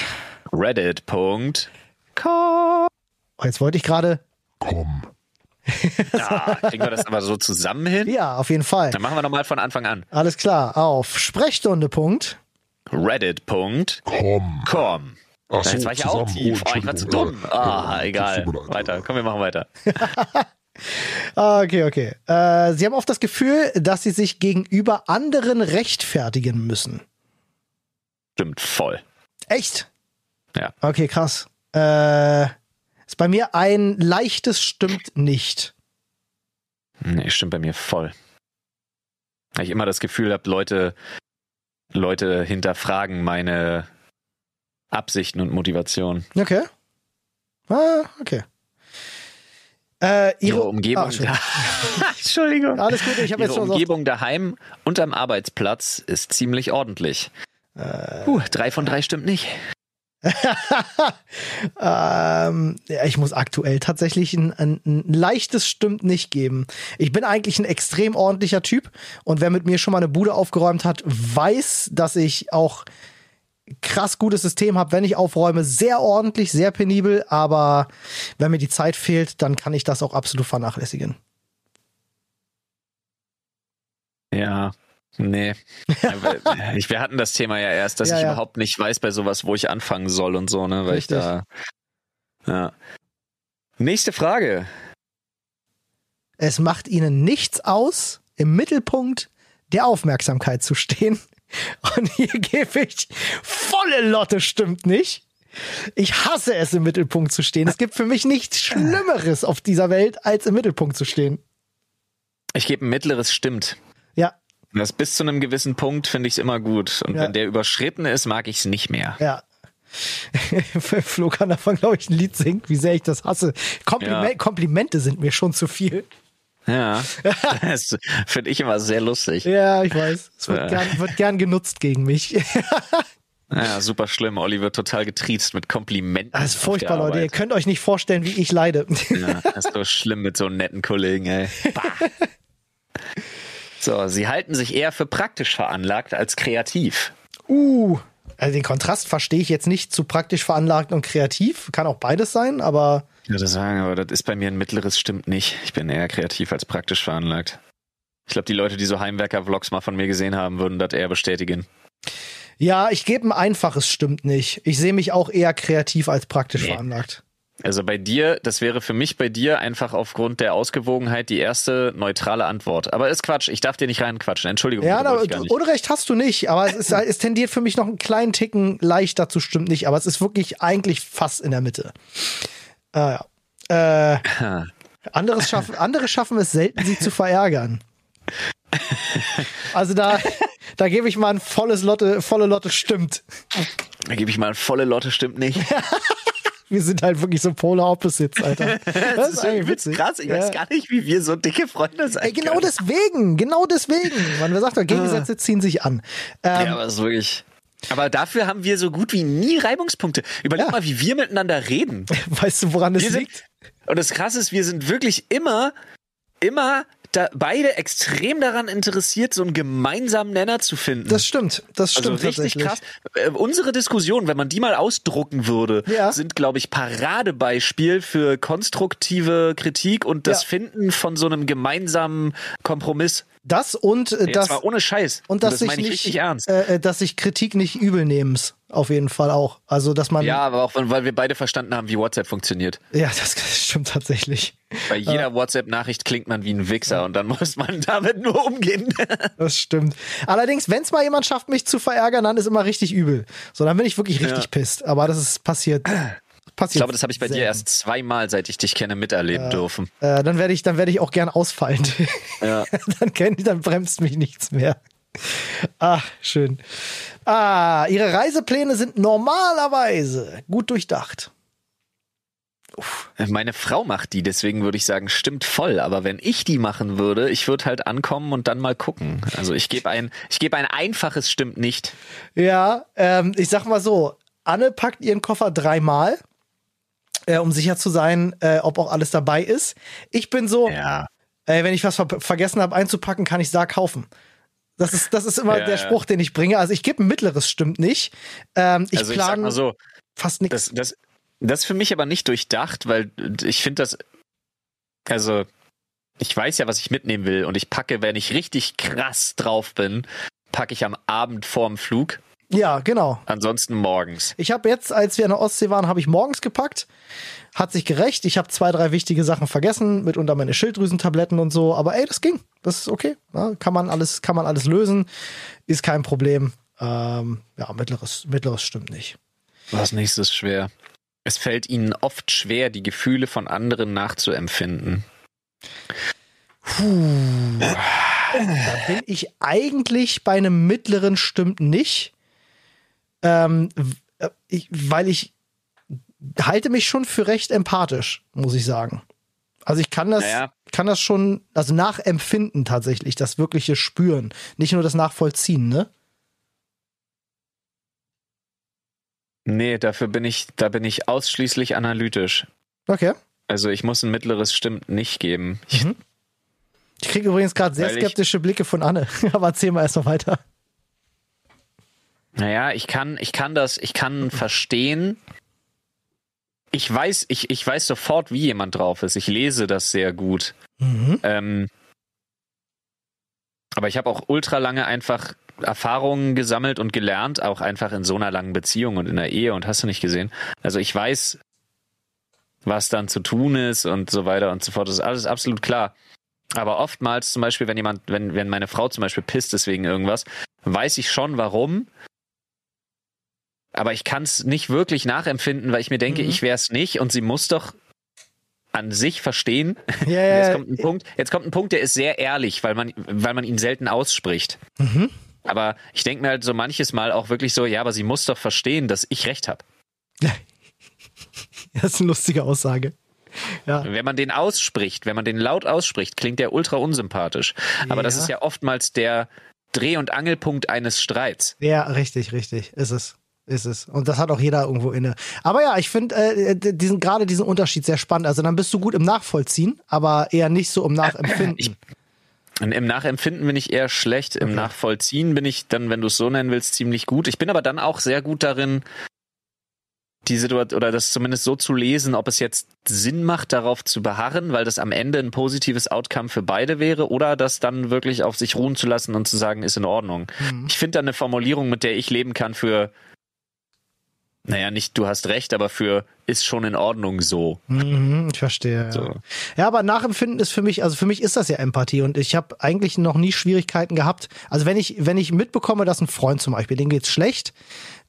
Reddit. Punkt. Oh, jetzt wollte ich gerade. Komm. (laughs) Ja, kriegen wir das aber so zusammen hin? Ja, auf jeden Fall. Dann machen wir nochmal von Anfang an. Alles klar, auf Sprechstunde. Punkt. Reddit. Punkt. Komm. Komm. Ach so, jetzt war ich auch tief. Oh, ich war zu dumm. Ah, egal. Weiter. Komm, wir machen weiter. (laughs) Ah, okay, okay. Äh, sie haben oft das Gefühl, dass sie sich gegenüber anderen rechtfertigen müssen. Stimmt voll. Echt? Ja. Okay, krass. Äh, ist bei mir ein leichtes stimmt nicht. Nee, stimmt bei mir voll. Weil ich immer das Gefühl habe, Leute, Leute hinterfragen meine Absichten und Motivation. Okay. Ah, okay. Äh, ihre, ihre Umgebung. Ah, Entschuldigung. (laughs) Alles gut, ich habe jetzt schon Umgebung daheim und am Arbeitsplatz ist ziemlich ordentlich. Äh, uh, drei von drei stimmt nicht. (laughs) ähm, ja, ich muss aktuell tatsächlich ein, ein, ein, leichtes Stimmt nicht geben. Ich bin eigentlich ein extrem ordentlicher Typ und wer mit mir schon mal eine Bude aufgeräumt hat, weiß, dass ich auch krass gutes System habe, wenn ich aufräume, sehr ordentlich, sehr penibel, aber wenn mir die Zeit fehlt, dann kann ich das auch absolut vernachlässigen. Ja, nee. ich, wir hatten das Thema ja erst, dass ja, ich ja. überhaupt nicht weiß bei sowas, wo ich anfangen soll und so, ne, weil Richtig. ich da. Ja. Nächste Frage. Es macht ihnen nichts aus, im Mittelpunkt der Aufmerksamkeit zu stehen. (laughs) Und hier gebe ich volle Lotte, stimmt nicht. Ich hasse es, im Mittelpunkt zu stehen. Es gibt für mich nichts Schlimmeres auf dieser Welt, als im Mittelpunkt zu stehen. Ich gebe ein mittleres Stimmt. Das bis zu einem gewissen Punkt finde ich es immer gut. Und ja. wenn der überschritten ist, mag ich es nicht mehr. Ja. (laughs) Flo kann davon, glaube ich, ein Lied singen, wie sehr ich das hasse. Kompliment, ja. Komplimente sind mir schon zu viel. Ja, (laughs) das finde ich immer sehr lustig. Ja, ich weiß. Es wird, gern, wird gern genutzt gegen mich. (laughs) Ja, super schlimm. Olli wird total getriezt mit Komplimenten. Das ist furchtbar, Leute. Ihr könnt euch nicht vorstellen, wie ich leide. Ja, das ist so schlimm mit so netten Kollegen, ey. So, sie halten sich eher für praktisch veranlagt als kreativ. Uh, also den Kontrast verstehe ich jetzt nicht zu praktisch veranlagt und kreativ. Kann auch beides sein, aber ich würde sagen, aber das ist bei mir ein mittleres stimmt nicht. Ich bin eher kreativ als praktisch veranlagt. Ich glaube, die Leute, die so Heimwerker-Vlogs mal von mir gesehen haben, würden das eher bestätigen. Ja, ich gebe ein einfaches stimmt nicht. Ich sehe mich auch eher kreativ als praktisch nee. veranlagt. Also bei dir, das wäre für mich bei dir einfach aufgrund der Ausgewogenheit die erste neutrale Antwort. Aber ist Quatsch, ich darf dir nicht reinquatschen. Entschuldigung. Ja, aber Unrecht hast du nicht, aber es, ist, es tendiert für mich noch einen kleinen Ticken leichter zu stimmt nicht, aber es ist wirklich eigentlich fast in der Mitte. Ah, ja. Äh, (laughs) anderes schaffen, andere schaffen es selten, sie zu verärgern. Also da, da gebe ich mal ein volles Lotte, volle Lotte stimmt. Da gebe ich mal volle Lotte, stimmt nicht. (laughs) Wir sind halt wirklich so Polar Opposites, Alter. (laughs) Das, das ist eigentlich witzig. krass. Ich ja. weiß gar nicht, wie wir so dicke Freunde sein Ey, Genau können. deswegen, genau deswegen. Man sagt doch, Gegensätze ziehen sich an. Ähm, ja, aber ist wirklich. Aber dafür haben wir so gut wie nie Reibungspunkte. Überleg ja. mal, wie wir miteinander reden. (laughs) Weißt du, woran es liegt? Und das Krasse ist, wir sind wirklich immer, immer da beide extrem daran interessiert, so einen gemeinsamen Nenner zu finden. Das stimmt, das also stimmt. Also richtig krass. Äh, unsere Diskussion, wenn man die mal ausdrucken würde, ja. sind, glaube ich, Paradebeispiel für konstruktive Kritik und das ja. Finden von so einem gemeinsamen Kompromiss. Das und äh, das war ohne Scheiß. Und, das, das meine ich nicht, richtig ernst. Äh, äh, dass sich Kritik nicht übel nehmens. Auf jeden Fall auch. Also, dass man. Ja, aber auch, weil wir beide verstanden haben, wie WhatsApp funktioniert. Ja, das (laughs) stimmt tatsächlich. Bei jeder äh, WhatsApp-Nachricht klingt man wie ein Wichser und dann (laughs) muss man damit nur umgehen. (laughs) das stimmt. Allerdings, wenn es mal jemand schafft, mich zu verärgern, dann ist immer richtig übel. So, dann bin ich wirklich richtig ja. pisst. Aber das ist passiert. Passiert ich glaube, das habe ich bei selten. dir erst zweimal, seit ich dich kenne, miterleben äh, dürfen. Äh, dann werde ich, dann werde ich auch gern ausfallen. (laughs) Ja. dann, kenn, dann bremst mich nichts mehr. Ah, schön. Ah, ihre Reisepläne sind normalerweise gut durchdacht. Uff. Meine Frau macht die, deswegen würde ich sagen, stimmt voll. Aber wenn ich die machen würde, ich würde halt ankommen und dann mal gucken. Also ich gebe ein, ich gebe ein einfaches stimmt nicht. Ja, ähm, ich sag mal so, Anne packt ihren Koffer dreimal äh, um sicher zu sein, äh, ob auch alles dabei ist. Ich bin so, ja. äh, wenn ich was ver vergessen habe einzupacken, kann ich da kaufen. Das ist, das ist immer ja, der Spruch, den ich bringe. Also ich gebe ein mittleres, stimmt nicht. Ähm, ich also plane so, fast nichts. Das, das, das ist für mich aber nicht durchdacht, weil ich finde das, also ich weiß ja, was ich mitnehmen will und ich packe, wenn ich richtig krass drauf bin, packe ich am Abend vorm Flug ja, genau. Ansonsten morgens. Ich habe jetzt, als wir in der Ostsee waren, habe ich morgens gepackt. Hat sich gerecht. Ich habe zwei, drei wichtige Sachen vergessen, mitunter meine Schilddrüsentabletten und so. Aber ey, das ging. Das ist okay. Ja, kann man alles, kann man alles lösen. Ist kein Problem. Ähm, ja, mittleres, mittleres stimmt nicht. Was nächstes schwer? Es fällt ihnen oft schwer, die Gefühle von anderen nachzuempfinden. Puh. Da bin ich eigentlich bei einem mittleren stimmt nicht ähm, äh, ich, weil ich halte mich schon für recht empathisch, muss ich sagen. Also ich kann das, naja. kann das schon, also nachempfinden tatsächlich, das wirkliche Spüren, nicht nur das Nachvollziehen, ne? Nee, dafür bin ich, da bin ich ausschließlich analytisch. Okay. Also ich muss ein mittleres Stimmt nicht geben. Ich, mhm. ich kriege übrigens gerade sehr skeptische Blicke von Anne, (laughs) aber erzähl mal erst noch weiter. Naja, ich kann, ich kann das, ich kann (laughs) verstehen. Ich weiß, ich, ich weiß sofort, wie jemand drauf ist. Ich lese das sehr gut. Mhm. Ähm, aber ich habe auch ultra lange einfach Erfahrungen gesammelt und gelernt, auch einfach in so einer langen Beziehung und in der Ehe und hast du nicht gesehen. Also ich weiß, was dann zu tun ist und so weiter und so fort. Das ist alles absolut klar. Aber oftmals zum Beispiel, wenn jemand, wenn, wenn meine Frau zum Beispiel pisst deswegen irgendwas, weiß ich schon warum, aber ich kann es nicht wirklich nachempfinden, weil ich mir denke, mhm. ich wäre es nicht und sie muss doch an sich verstehen. Ja, ja, (laughs) jetzt kommt ein Punkt. Jetzt kommt ein Punkt, der ist sehr ehrlich, weil man, weil man ihn selten ausspricht. Mhm. Aber ich denke mir halt so manches Mal auch wirklich so, ja, aber sie muss doch verstehen, dass ich recht habe. (laughs) das ist eine lustige Aussage. Ja. Wenn man den ausspricht, wenn man den laut ausspricht, klingt der ultra unsympathisch. Aber ja. das ist ja oftmals der Dreh- und Angelpunkt eines Streits. Ja, richtig, richtig, ist es ist es. Und das hat auch jeder irgendwo inne. Aber ja, ich finde äh, diesen gerade diesen Unterschied sehr spannend. Also dann bist du gut im Nachvollziehen, aber eher nicht so im Nachempfinden. Ich, Im Nachempfinden bin ich eher schlecht. Im okay. Nachvollziehen bin ich dann, wenn du es so nennen willst, ziemlich gut. Ich bin aber dann auch sehr gut darin, die Situation oder das zumindest so zu lesen, ob es jetzt Sinn macht, darauf zu beharren, weil das am Ende ein positives Outcome für beide wäre, oder das dann wirklich auf sich ruhen zu lassen und zu sagen, ist in Ordnung. Mhm. Ich finde da eine Formulierung, mit der ich leben kann für naja, nicht du hast recht, aber für ist schon in Ordnung so. Mhm, ich verstehe. Ja. So. ja, aber Nachempfinden ist für mich, also für mich ist das ja Empathie und ich habe eigentlich noch nie Schwierigkeiten gehabt. Also wenn ich, wenn ich mitbekomme, dass ein Freund zum Beispiel, dem geht's schlecht,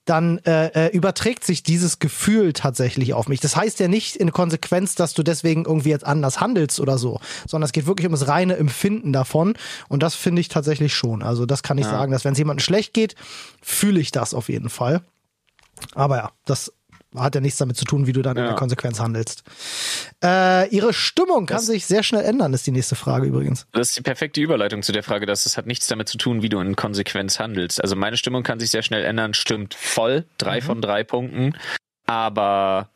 dann äh, äh, überträgt sich dieses Gefühl tatsächlich auf mich. Das heißt ja nicht in Konsequenz, dass du deswegen irgendwie jetzt anders handelst oder so, sondern es geht wirklich um das reine Empfinden davon. Und das finde ich tatsächlich schon. Also das kann ich Ja. sagen, dass wenn es jemandem schlecht geht, fühle ich das auf jeden Fall. Aber ja, das hat ja nichts damit zu tun, wie du dann in Ja. der Konsequenz handelst. Äh, ihre Stimmung kann Das- sich sehr schnell ändern, ist die nächste Frage übrigens. Das ist die perfekte Überleitung zu der Frage, dass es hat nichts damit zu tun, wie du in Konsequenz handelst. Also meine Stimmung kann sich sehr schnell ändern, stimmt voll, drei von drei Punkten. Aber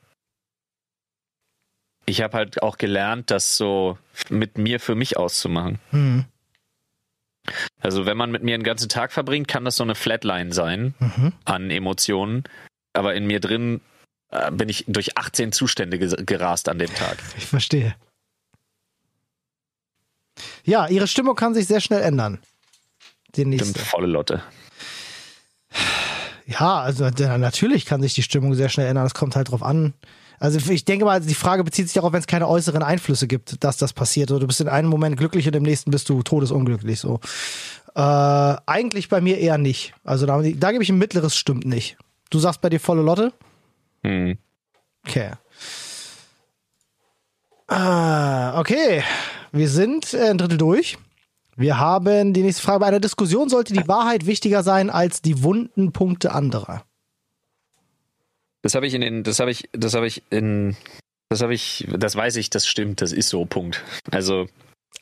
ich habe halt auch gelernt, das so mit mir für mich auszumachen. Hm. Also wenn man mit mir einen ganzen Tag verbringt, kann das so eine Flatline sein Mhm. an Emotionen. Aber in mir drin äh, bin ich durch 18 Zustände gerast an dem Tag. (laughs) Ich verstehe. Ja, ihre Stimmung kann sich sehr schnell ändern. Die Stimmt, nächste. volle Lotte. Ja, also natürlich kann sich die Stimmung sehr schnell ändern. Es kommt halt drauf an. Also ich denke mal, die Frage bezieht sich darauf, wenn es keine äußeren Einflüsse gibt, dass das passiert. Oder du bist in einem Moment glücklich und im nächsten bist du todesunglücklich. So. Äh, eigentlich bei mir eher nicht. Also da, da gebe ich ein mittleres stimmt nicht. Du sagst bei dir volle Lotte? Hm. Okay. Ah, okay. Wir sind äh, ein Drittel durch. Wir haben die nächste Frage. Bei einer Diskussion sollte die Wahrheit wichtiger sein als die wunden Punkte anderer. Das habe ich in den, das habe ich, das habe ich in, das habe ich, das weiß ich, das stimmt, das ist so, Punkt. Also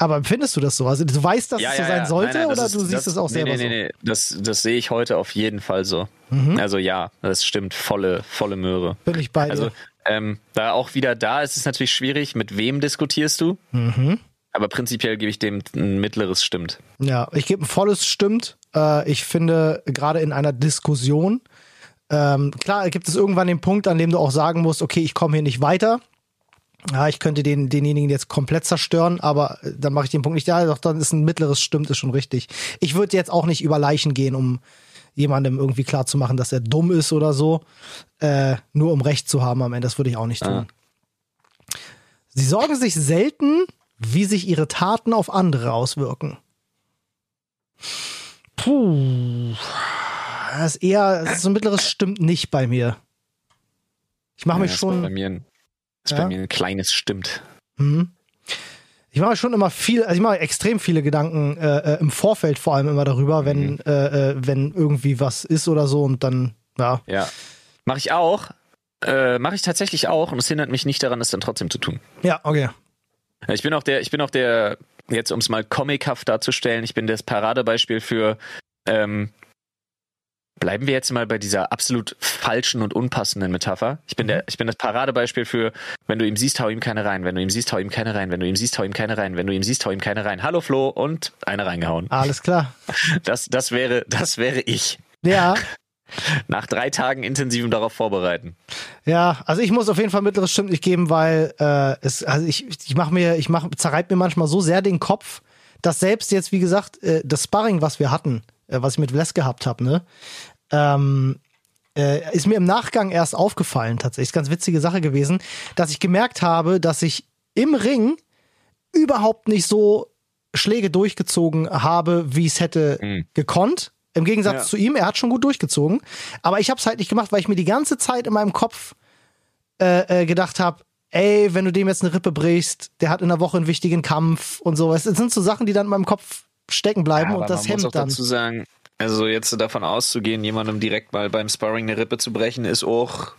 Aber empfindest du das so? Also du weißt, dass es so sein sollte Nein, nein, oder ist- du siehst es auch nee, selber nee, nee, nee, das, das sehe ich heute auf jeden Fall so. so? Mhm. Also ja, das stimmt, volle, volle Möhre. Bin ich bei dir. Also ähm, da auch wieder da ist es natürlich schwierig, mit wem diskutierst du? mhm. Aber prinzipiell gebe ich dem ein mittleres stimmt. Ja, ich gebe ein volles Stimmt. Äh, ich finde, gerade in einer Diskussion, ähm, klar gibt es irgendwann den Punkt, an dem du auch sagen musst, okay, ich komme hier nicht weiter. Ja, ich könnte den, denjenigen jetzt komplett zerstören, aber äh, dann mache ich den Punkt nicht da, doch dann ist ein mittleres Stimmt, ist schon richtig. Ich würde jetzt auch nicht über Leichen gehen, um jemandem irgendwie klarzumachen, dass er dumm ist oder so, äh, nur um Recht zu haben am Ende. Das würde ich auch nicht tun. Sie sorgen sich selten, wie sich ihre Taten auf andere auswirken. Puh. Das ist eher, so ein mittleres stimmt nicht bei mir. Ich mache Ja, mich schon. Bei mir ein, ist Ja? bei mir ein kleines stimmt. Hm. Ich mache schon immer viel, also ich mache extrem viele Gedanken äh, äh, im Vorfeld vor allem immer darüber, wenn, äh, äh, wenn irgendwie was ist oder so und dann, ja. Ja. Mache ich auch. Äh, Mache ich tatsächlich auch und es hindert mich nicht daran, es dann trotzdem zu tun. Ja, okay. Ich bin auch der, ich bin auch der, jetzt um es mal comichaft darzustellen, ich bin das Paradebeispiel für, ähm, bleiben wir jetzt mal bei dieser absolut falschen und unpassenden Metapher. Ich bin der, ich bin das Paradebeispiel für, wenn du ihm siehst, hau ihm keine rein, wenn du ihm siehst, hau ihm keine rein, wenn du ihm siehst, hau ihm keine rein, wenn du ihm siehst, hau ihm keine rein. Hallo Flo und eine reingehauen. Alles klar. Das, das wäre, das wäre ich. Ja, (laughs) Nach drei Tagen intensivem darauf vorbereiten. ja, also ich muss auf jeden Fall mittleres stimmt nicht geben, weil äh, es, also ich, ich mache mir, ich mach, zerreib mir manchmal so sehr den Kopf, dass selbst jetzt, wie gesagt, äh, das Sparring, was wir hatten, äh, was ich mit Wes gehabt habe, ne, ähm, äh, ist mir im Nachgang erst aufgefallen, tatsächlich. Ist ganz witzige Sache gewesen, dass ich gemerkt habe, dass ich im Ring überhaupt nicht so Schläge durchgezogen habe, wie es hätte Mhm. gekonnt. Im Gegensatz Ja. zu ihm, er hat schon gut durchgezogen. Aber ich habe es halt nicht gemacht, weil ich mir die ganze Zeit in meinem Kopf äh, äh, gedacht habe, ey, wenn du dem jetzt eine Rippe brichst, der hat in der Woche einen wichtigen Kampf und sowas. Das sind so Sachen, die dann in meinem Kopf stecken bleiben Ja, und das man muss auch hemmt dann. dazu sagen, also jetzt davon auszugehen, jemandem direkt mal beim Sparring eine Rippe zu brechen, ist auch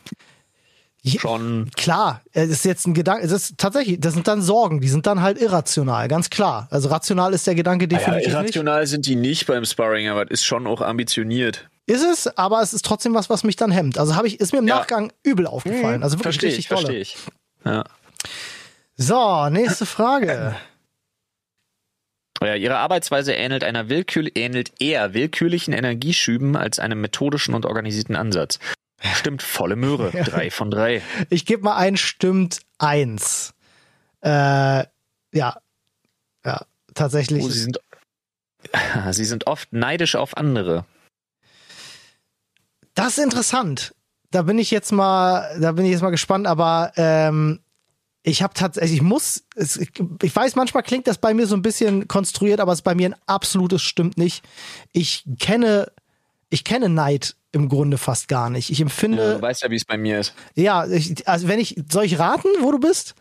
Ja, schon. Klar, es ist jetzt ein Gedanke, es ist tatsächlich, das sind dann Sorgen, die sind dann halt irrational, ganz klar. Also rational ist der Gedanke Ja, definitiv nicht. irrational sind die nicht beim Sparring, aber es ist schon auch ambitioniert. Ist es, aber es ist trotzdem was, was mich dann hemmt. Also habe ich, ist mir im Ja. Nachgang übel aufgefallen. Also wirklich verstehe richtig ich, dolle. verstehe ich. Ja. So, nächste Frage. (clears throat) Ja, ihre Arbeitsweise ähnelt einer willkür ähnelt eher willkürlichen Energieschüben als einem methodischen und organisierten Ansatz. Stimmt, volle Möhre. Drei von drei. Ich gebe mal ein, stimmt eins. Äh, ja. Ja, tatsächlich. Oh, sie sind, (laughs) sie sind oft neidisch auf andere. Das ist interessant. da bin ich jetzt mal, da bin ich jetzt mal gespannt, aber ähm, ich habe tatsächlich, ich muss, es, ich weiß, manchmal klingt das bei mir so ein bisschen konstruiert, aber es ist bei mir ein absolutes stimmt nicht. Ich kenne, ich kenne Neid im Grunde fast gar nicht. Ich empfinde. Ja, du weißt ja, wie es bei mir ist. Ja, ich, also wenn ich, soll ich raten, wo du bist?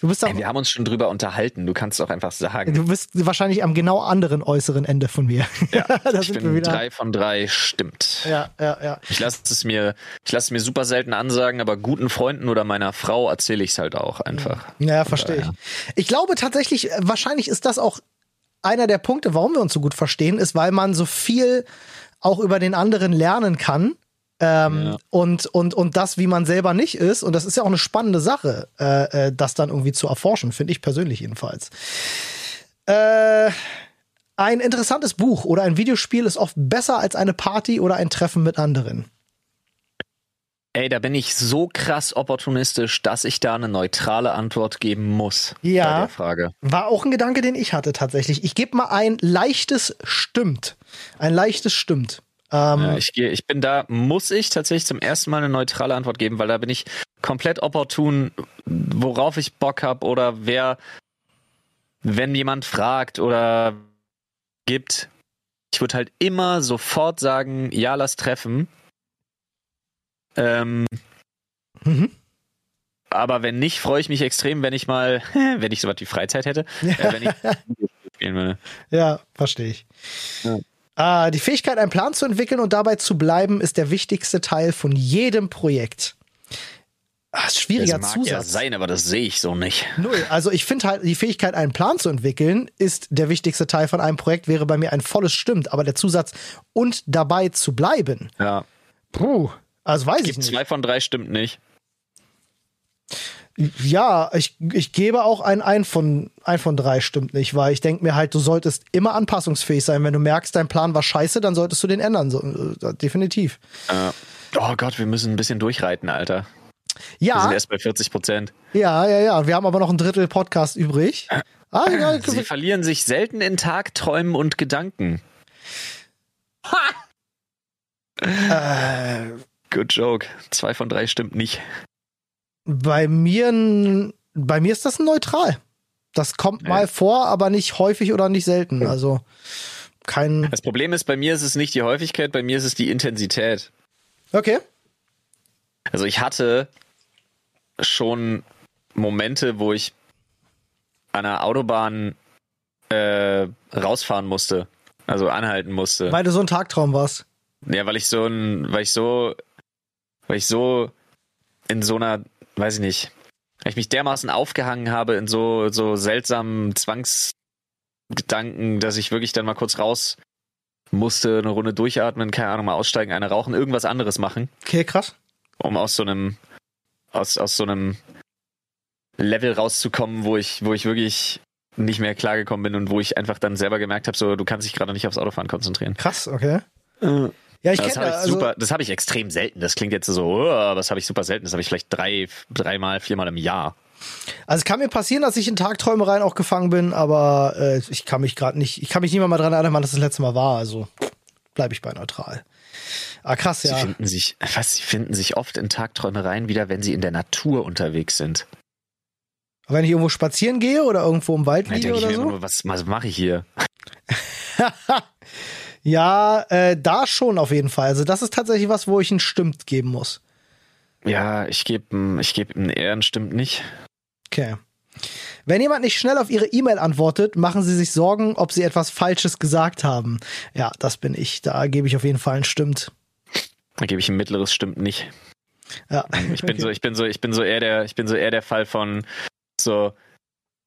Du bist Ey, wir haben uns schon drüber unterhalten. Du kannst doch einfach sagen. Du bist wahrscheinlich am genau anderen äußeren Ende von mir. Ja, (laughs) ich bin drei von drei, stimmt. Ja, ja, ja. Ich lasse es mir, ich lasse es mir super selten ansagen, aber guten Freunden oder meiner Frau erzähle ich es halt auch einfach. Ja, verstehe ich. Ich glaube tatsächlich, wahrscheinlich ist das auch einer der Punkte, warum wir uns so gut verstehen, ist, weil man so viel auch über den anderen lernen kann. Ähm, ja. und, und, und das, wie man selber nicht ist. Und das ist ja auch eine spannende Sache, äh, äh, das dann irgendwie zu erforschen, finde ich persönlich jedenfalls. Äh, ein interessantes Buch oder ein Videospiel ist oft besser als eine Party oder ein Treffen mit anderen. Ey, da bin ich so krass opportunistisch, dass ich da eine neutrale Antwort geben muss. Ja. Bei der Frage. War auch ein Gedanke, den ich hatte tatsächlich. Ich gebe mal ein leichtes Stimmt. Ein leichtes Stimmt. Ähm, ja, ich, gehe, ich bin da, muss ich tatsächlich zum ersten Mal eine neutrale Antwort geben, weil da bin ich komplett opportun, worauf ich Bock habe oder wer, wenn jemand fragt oder gibt. Ich würde halt immer sofort sagen, ja, lass treffen. Ähm, mhm. Aber wenn nicht, freue ich mich extrem, wenn ich mal, (laughs) wenn ich sowas wie Freizeit hätte, äh, wenn ich (laughs) spielen würde. Ja, verstehe ich. Ja. Ah, die Fähigkeit, einen Plan zu entwickeln und dabei zu bleiben, ist der wichtigste Teil von jedem Projekt. Ach, schwieriger das mag Zusatz. Ja sein, aber das sehe ich so nicht. Null. Also ich finde halt, die Fähigkeit, einen Plan zu entwickeln, ist der wichtigste Teil von einem Projekt, wäre bei mir ein volles Stimmt, aber der Zusatz und dabei zu bleiben. Ja. Puh. Also weiß ich nicht. Zwei von drei stimmt nicht. Ja, ich, ich gebe auch ein ein von, ein von drei stimmt nicht, weil ich denke mir halt, du solltest immer anpassungsfähig sein. Wenn du merkst, dein Plan war scheiße, dann solltest du den ändern. So, äh, definitiv. Äh, oh Gott, wir müssen ein bisschen durchreiten, Alter. Ja. Wir sind erst bei 40 Prozent. Ja, ja, ja. Wir haben aber noch ein Drittel Podcast übrig. Ah, ja, Sie verlieren sich selten in Tagträumen und Gedanken. Ha! äh, Good joke. Zwei von drei stimmt nicht. Bei mir, bei mir ist das neutral. Das kommt ja. mal vor, aber nicht häufig oder nicht selten. Also kein. Das Problem ist, bei mir ist es nicht die Häufigkeit, bei mir ist es die Intensität. Okay. Also ich hatte schon Momente, wo ich an der Autobahn äh, rausfahren musste. Also anhalten musste. Weil du so ein Tagtraum warst. Ja, weil ich so ein, weil ich so weil ich so in so einer, weiß ich nicht, weil ich mich dermaßen aufgehangen habe in so, so seltsamen Zwangsgedanken, dass ich wirklich dann mal kurz raus musste, eine Runde durchatmen, keine Ahnung, mal aussteigen, eine rauchen, irgendwas anderes machen. Okay, krass. Um aus so einem, aus, aus so einem Level rauszukommen, wo ich, wo ich wirklich nicht mehr klargekommen bin und wo ich einfach dann selber gemerkt habe, so du kannst dich gerade nicht aufs Autofahren konzentrieren. Krass, okay. Äh, ja, ich kenne das. Hab ich also super, das habe ich extrem selten. Das klingt jetzt so, oh, das habe ich super selten. Das habe ich vielleicht drei, dreimal, viermal im Jahr. Also es kann mir passieren, dass ich in Tagträumereien auch gefangen bin, aber äh, ich kann mich gerade nicht, ich kann mich nicht mal dran erinnern, wann das das letzte Mal war. Also bleibe ich bei neutral. Ah, krass, ja. Sie finden sich, was, sie finden sich oft in Tagträumereien wieder, wenn sie in der Natur unterwegs sind. Wenn ich irgendwo spazieren gehe oder irgendwo im Wald liege oder so? Nur, was, was mache ich hier? (laughs) Ja, äh, da schon auf jeden Fall. Also das ist tatsächlich was, wo ich ein Stimmt geben muss. Ja, ich gebe ich geb ein eher ein Stimmt nicht. Okay. Wenn jemand nicht schnell auf Ihre E-Mail antwortet, machen Sie sich Sorgen, ob Sie etwas Falsches gesagt haben. Ja, das bin ich. Da gebe ich auf jeden Fall ein Stimmt. Da gebe ich ein mittleres Stimmt nicht. Ja. Ich bin (laughs) okay. so, ich bin so, ich bin so eher der, ich bin so eher der Fall von so,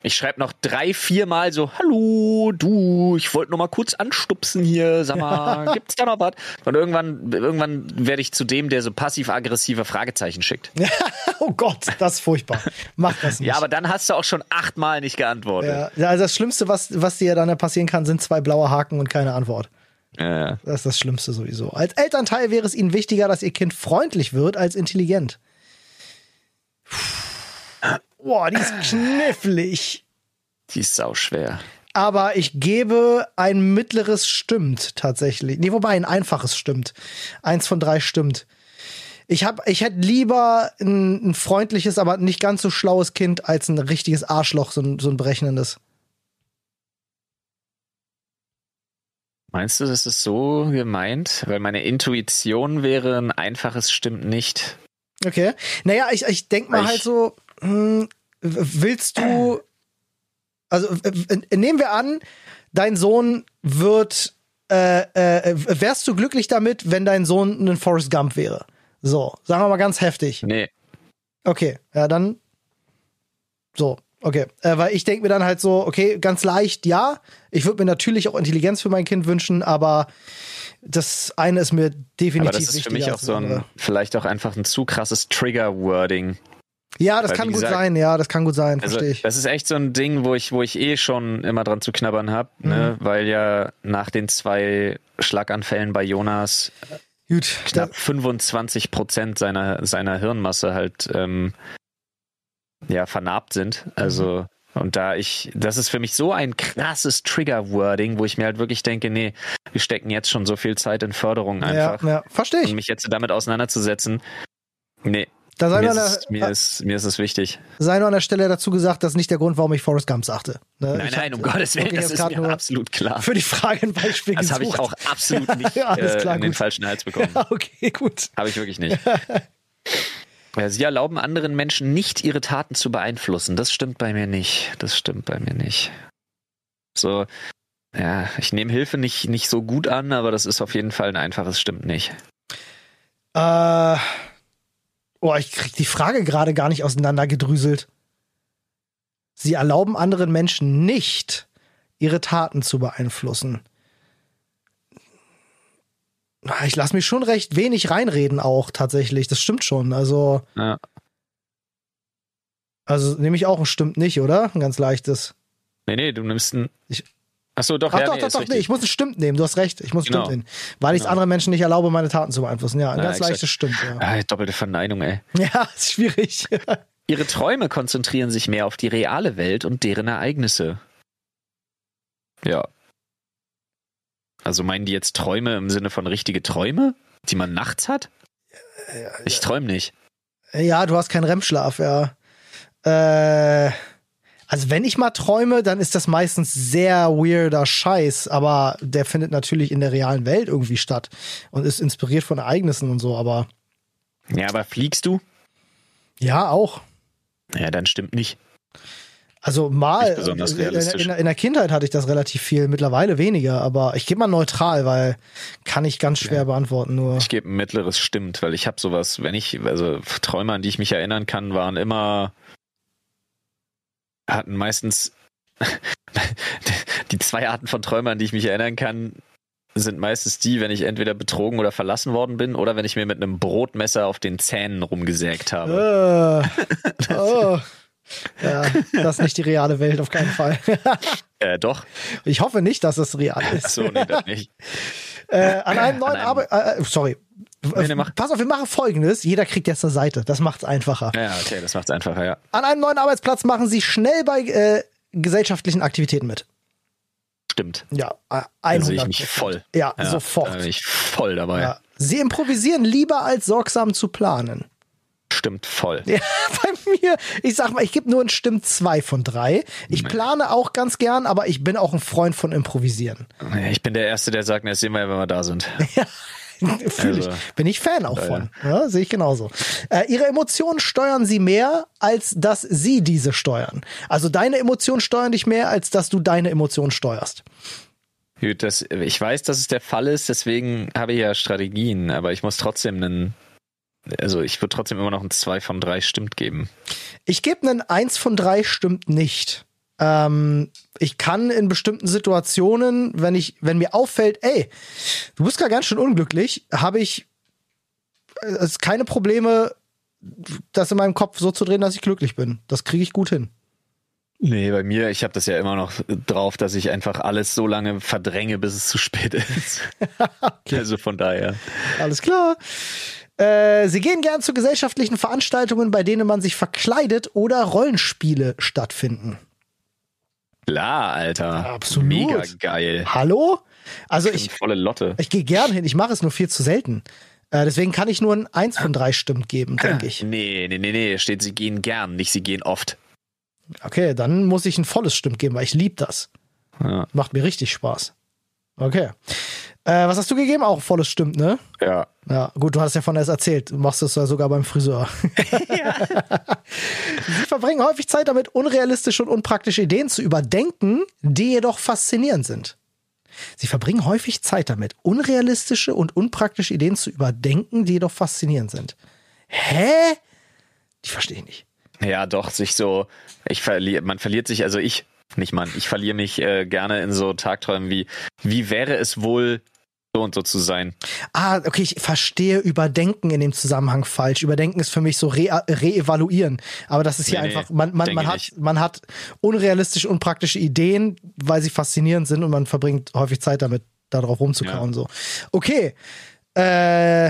ich schreibe noch drei, vier Mal so, hallo, du, ich wollte noch mal kurz anstupsen hier, sag mal, (laughs) gibt's da noch was? Und irgendwann, irgendwann werde ich zu dem, der so passiv-aggressive Fragezeichen schickt. (laughs) oh Gott, das ist furchtbar. Mach das nicht. Ja, aber dann hast du auch schon achtmal nicht geantwortet. Ja, also das Schlimmste, was, was dir dann passieren kann, sind zwei blaue Haken und keine Antwort. Ja. Das ist das Schlimmste sowieso. Als Elternteil wäre es ihnen wichtiger, dass ihr Kind freundlich wird als intelligent. Puh. Boah, die ist knifflig. Die ist sau schwer. Aber ich gebe ein mittleres stimmt tatsächlich. Nee, wobei ein einfaches stimmt. Eins von drei stimmt. Ich hab, ich hätte lieber ein, ein freundliches, aber nicht ganz so schlaues Kind als ein richtiges Arschloch, so ein, so ein berechnendes. Meinst du, das ist so gemeint? Weil meine Intuition wäre, ein einfaches stimmt nicht. Okay. Naja, ich, ich denk mal Ich- halt so, willst du, also nehmen wir an, dein Sohn wird, äh, äh, wärst du glücklich damit, wenn dein Sohn ein Forrest Gump wäre? So, sagen wir mal ganz heftig. Nee. Okay, ja, dann so, okay. Äh, weil ich denke mir dann halt so, okay, ganz leicht, ja. Ich würde mir natürlich auch Intelligenz für mein Kind wünschen, aber das eine ist mir definitiv Aber das ist für mich wichtiger auch so ein, vielleicht auch einfach ein zu krasses Trigger-Wording. Ja, das weil, kann gut gesagt- sein, ja, das kann gut sein, Also, verstehe ich. das ist echt so ein Ding, wo ich, wo ich eh schon immer dran zu knabbern habe, ne? Mhm. weil ja nach den zwei Schlaganfällen bei Jonas Gut, knapp 25 Prozent seiner, seiner Hirnmasse halt ähm, ja, vernarbt sind. Also, und da ich, das ist für mich so ein krasses Trigger-Wording, wo ich mir halt wirklich denke, nee, wir stecken jetzt schon so viel Zeit in Förderung ja, einfach. ja, verstehe Und ich. mich jetzt damit auseinanderzusetzen, nee, Da sei mir nur, ist, mir, der, ist, mir ist es wichtig. sei nur an der Stelle dazu gesagt, das ist nicht der Grund, warum ich Forrest Gump sagte. Ne? Nein, Ich nein, hab um Gottes Willen, das ist mir absolut klar. Für die Frage ein Beispiel Das habe ich auch absolut (laughs) nicht Ja, alles äh, klar, in den falschen Hals bekommen. Ja, (laughs) okay, gut. Habe ich wirklich nicht. (laughs) Sie erlauben anderen Menschen nicht, ihre Taten zu beeinflussen. Das stimmt bei mir nicht. Das stimmt bei mir nicht. So, ja, ich nehme Hilfe nicht, nicht so gut an, aber das ist auf jeden Fall ein einfaches Stimmt nicht. Äh, oh, ich krieg die Frage gerade gar nicht auseinandergedrüselt. Sie erlauben anderen Menschen nicht, ihre Taten zu beeinflussen. Ich lasse mich schon recht wenig reinreden, auch tatsächlich. Das stimmt schon. Also, Ja. also nehme ich auch ein stimmt nicht, oder? Ein ganz leichtes. Nee, nee, du nimmst ein. Ich- Achso, doch, Ach ja, doch, nee, doch, doch, nee, ich muss ein stimmt nehmen. Du hast recht. Ich muss Genau. stimmt nehmen. Weil ich es Genau. anderen Menschen nicht erlaube, meine Taten zu beeinflussen. Ja, ein Ja, ganz exakt. leichtes stimmt, ja. Ah, doppelte Verneinung, ey. (laughs) Ja, ist schwierig. (laughs) Ihre Träume konzentrieren sich mehr auf die reale Welt und deren Ereignisse. Ja. Also meinen die jetzt Träume im Sinne von richtige Träume, die man nachts hat? Ich träume nicht. Ja, du hast keinen REM-Schlaf, ja. Äh, also wenn ich mal träume, dann ist das meistens sehr weirder Scheiß, aber der findet natürlich in der realen Welt irgendwie statt und ist inspiriert von Ereignissen und so, aber Ja, aber fliegst du? ja, auch. Ja, dann stimmt nicht. Also mal, in, in, in der Kindheit hatte ich das relativ viel, mittlerweile weniger, aber ich gebe mal neutral, weil kann ich ganz schwer beantworten nur. Ich gebe ein mittleres Stimmt, weil ich habe sowas, wenn ich, also Träume, an die ich mich erinnern kann, waren immer, hatten meistens, (laughs) die zwei Arten von Träumen, an die ich mich erinnern kann, sind meistens die, wenn ich entweder betrogen oder verlassen worden bin oder wenn ich mir mit einem Brotmesser auf den Zähnen rumgesägt habe. Äh, (laughs) oh. Ja, das ist nicht die reale Welt, auf keinen Fall. (laughs) Äh, doch. Ich hoffe nicht, dass es real ist. So, nee, das nicht. Äh, an einem neuen Arbeit. Äh, sorry. Nee, nee. Pass auf, wir machen folgendes. Jeder kriegt jetzt eine Seite. Das macht's einfacher. Ja, okay, das macht's einfacher, ja. An einem neuen Arbeitsplatz machen Sie schnell bei äh, gesellschaftlichen Aktivitäten mit. Stimmt. Ja, äh, Da 100 sehe ich mich voll. Ja, Ja, sofort. Da bin ich voll dabei. Ja. Sie improvisieren lieber als sorgsam zu planen. Stimmt voll. Ja, (laughs) bei mir, ich sag mal, ich gebe nur ein Stimmt zwei von drei. Ich plane auch ganz gern, aber ich bin auch ein Freund von Improvisieren. Ich bin der Erste, der sagt, na, das sehen wir ja, wenn wir da sind. (laughs) (laughs) Fühl Also, ich. Bin ich Fan auch ja, von. Ja, Sehe ich genauso. Äh, ihre Emotionen steuern sie mehr, als dass sie diese steuern. Also deine Emotionen steuern dich mehr, als dass du deine Emotionen steuerst. Gut, das, ich weiß, dass es der Fall ist, deswegen habe ich ja Strategien, aber ich muss trotzdem einen, also ich würde trotzdem immer noch ein 2 von 3 stimmt geben. Ich gebe einen Eins von drei stimmt nicht. Ähm, ich kann in bestimmten Situationen, wenn ich, wenn mir auffällt, ey, du bist gar ganz schön unglücklich, habe ich äh, es keine Probleme, das in meinem Kopf so zu drehen, dass ich glücklich bin. Das kriege ich gut hin. Nee, bei mir, ich habe das ja immer noch drauf, dass ich einfach alles so lange verdränge, bis es zu spät ist. (laughs) Also von daher. Alles klar. Äh, sie gehen gern zu gesellschaftlichen Veranstaltungen, bei denen man sich verkleidet oder Rollenspiele stattfinden. Klar, Alter. Absolut. Mega geil. Hallo? Also ich, Volle Lotte. ich gehe gern hin, ich mache es nur viel zu selten. Äh, deswegen kann ich nur ein 1 von 3 Stimmen geben, denke ich. Nee, nee, nee, nee, steht, sie gehen gern, nicht sie gehen oft. Okay, dann muss ich ein volles Stimmt geben, weil ich liebe das. Ja. Macht mir richtig Spaß. Okay. Äh, was hast du gegeben? Auch volles Stimmt, ne? ja. Ja, gut, du hast ja von erst erzählt. Du machst das ja sogar beim Friseur. (laughs) (laughs) Sie verbringen häufig Zeit damit, unrealistische und unpraktische Ideen zu überdenken, die jedoch faszinierend sind. Sie verbringen häufig Zeit damit, unrealistische und unpraktische Ideen zu überdenken, die jedoch faszinierend sind. Hä? Die verstehe ich nicht. Ja, doch, sich so, ich verliere, man verliert sich, also ich, nicht man, ich verliere mich äh, gerne in so Tagträumen wie, wie wäre es wohl, so und so zu sein. Ah, okay, ich verstehe Überdenken in dem Zusammenhang falsch. Überdenken ist für mich so re reevaluieren. Aber das ist hier Nee, einfach, man, man, man, hat, nicht. man hat unrealistische, unpraktische Ideen, weil sie faszinierend sind und man verbringt häufig Zeit damit, darauf rumzukauen. So. Okay. Äh,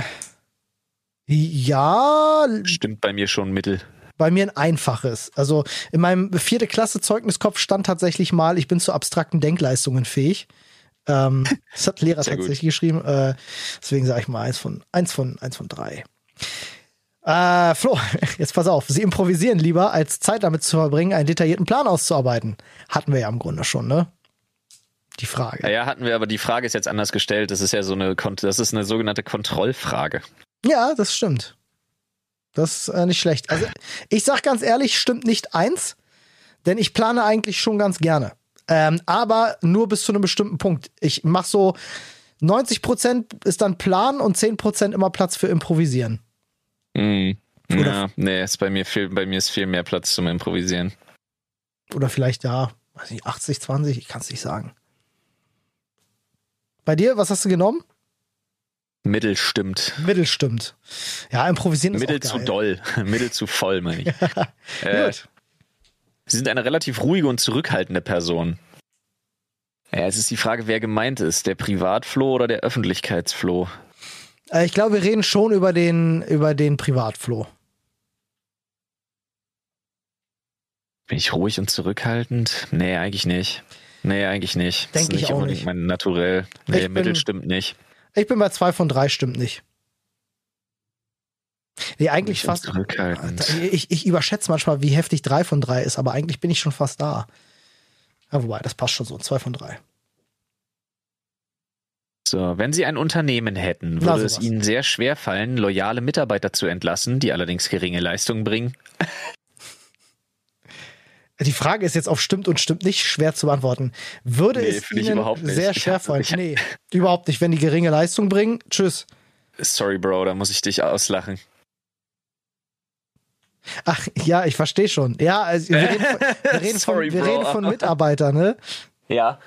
ja, Stimmt bei mir schon mittel. bei mir ein einfaches. Also in meinem vierte Klasse Zeugniskopf stand tatsächlich mal, ich bin zu abstrakten Denkleistungen fähig. Ähm, (laughs) das hat Lehrer Sehr gut. tatsächlich geschrieben. Äh, deswegen sage ich mal eins von eins von eins von drei. Äh, Flo, (laughs) jetzt pass auf. Sie improvisieren lieber, als Zeit damit zu verbringen, einen detaillierten Plan auszuarbeiten. Hatten wir ja im Grunde schon, ne? Die Frage. Naja, hatten wir, aber die Frage ist jetzt anders gestellt. Das ist ja so eine, das ist eine sogenannte Kontrollfrage. Ja, das stimmt. Das ist äh, nicht schlecht. Also, ich sag ganz ehrlich, stimmt nicht eins, denn ich plane eigentlich schon ganz gerne. Ähm, aber nur bis zu einem bestimmten Punkt. Ich mach so 90% ist dann Plan und 10% immer Platz für Improvisieren. Mhm. Oder- Ja, nee, ist bei mir viel, bei mir ist viel mehr Platz zum Improvisieren. Oder vielleicht, ja, weiß nicht, 80, 20, ich kann es nicht sagen. Bei dir, was hast du genommen? Mittel stimmt. Mittel stimmt. Ja, improvisieren ist Mittel auch zu geil. doll. (laughs) Mittel zu voll, meine ich. (laughs) äh, Gut. Sie sind eine relativ ruhige und zurückhaltende Person. Ja, es ist die Frage, wer gemeint ist. Der Privatfloh oder der Öffentlichkeitsfloh? Äh, ich glaube, wir reden schon über den, über den Privatfloh. Bin ich ruhig und zurückhaltend? Nee, eigentlich nicht. Nee, eigentlich nicht. Denk ist ich nicht auch nicht. mein Naturell. Nee, Ich bin- Mittel stimmt nicht. Ich bin bei zwei von drei, stimmt nicht. Nee, eigentlich fast. Ich, ich überschätze manchmal, wie heftig drei von drei ist, aber eigentlich bin ich schon fast da. Ja, wobei, das passt schon so. Zwei von drei. So, wenn Sie ein Unternehmen hätten, würde es. Ihnen sehr schwer fallen, loyale Mitarbeiter zu entlassen, die allerdings geringe Leistungen bringen. (laughs) Die Frage ist jetzt auf stimmt und stimmt nicht schwer zu beantworten. Würde Nee, es Ihnen sehr schwer fallen? Nee, überhaupt nicht. Wenn die geringe Leistung bringen, tschüss. Sorry, Bro, da muss ich dich auslachen. Ach, ja, ich verstehe schon. Ja, also wir reden, von, wir (laughs) reden, Sorry, von, wir reden von Mitarbeitern, ne? Ja.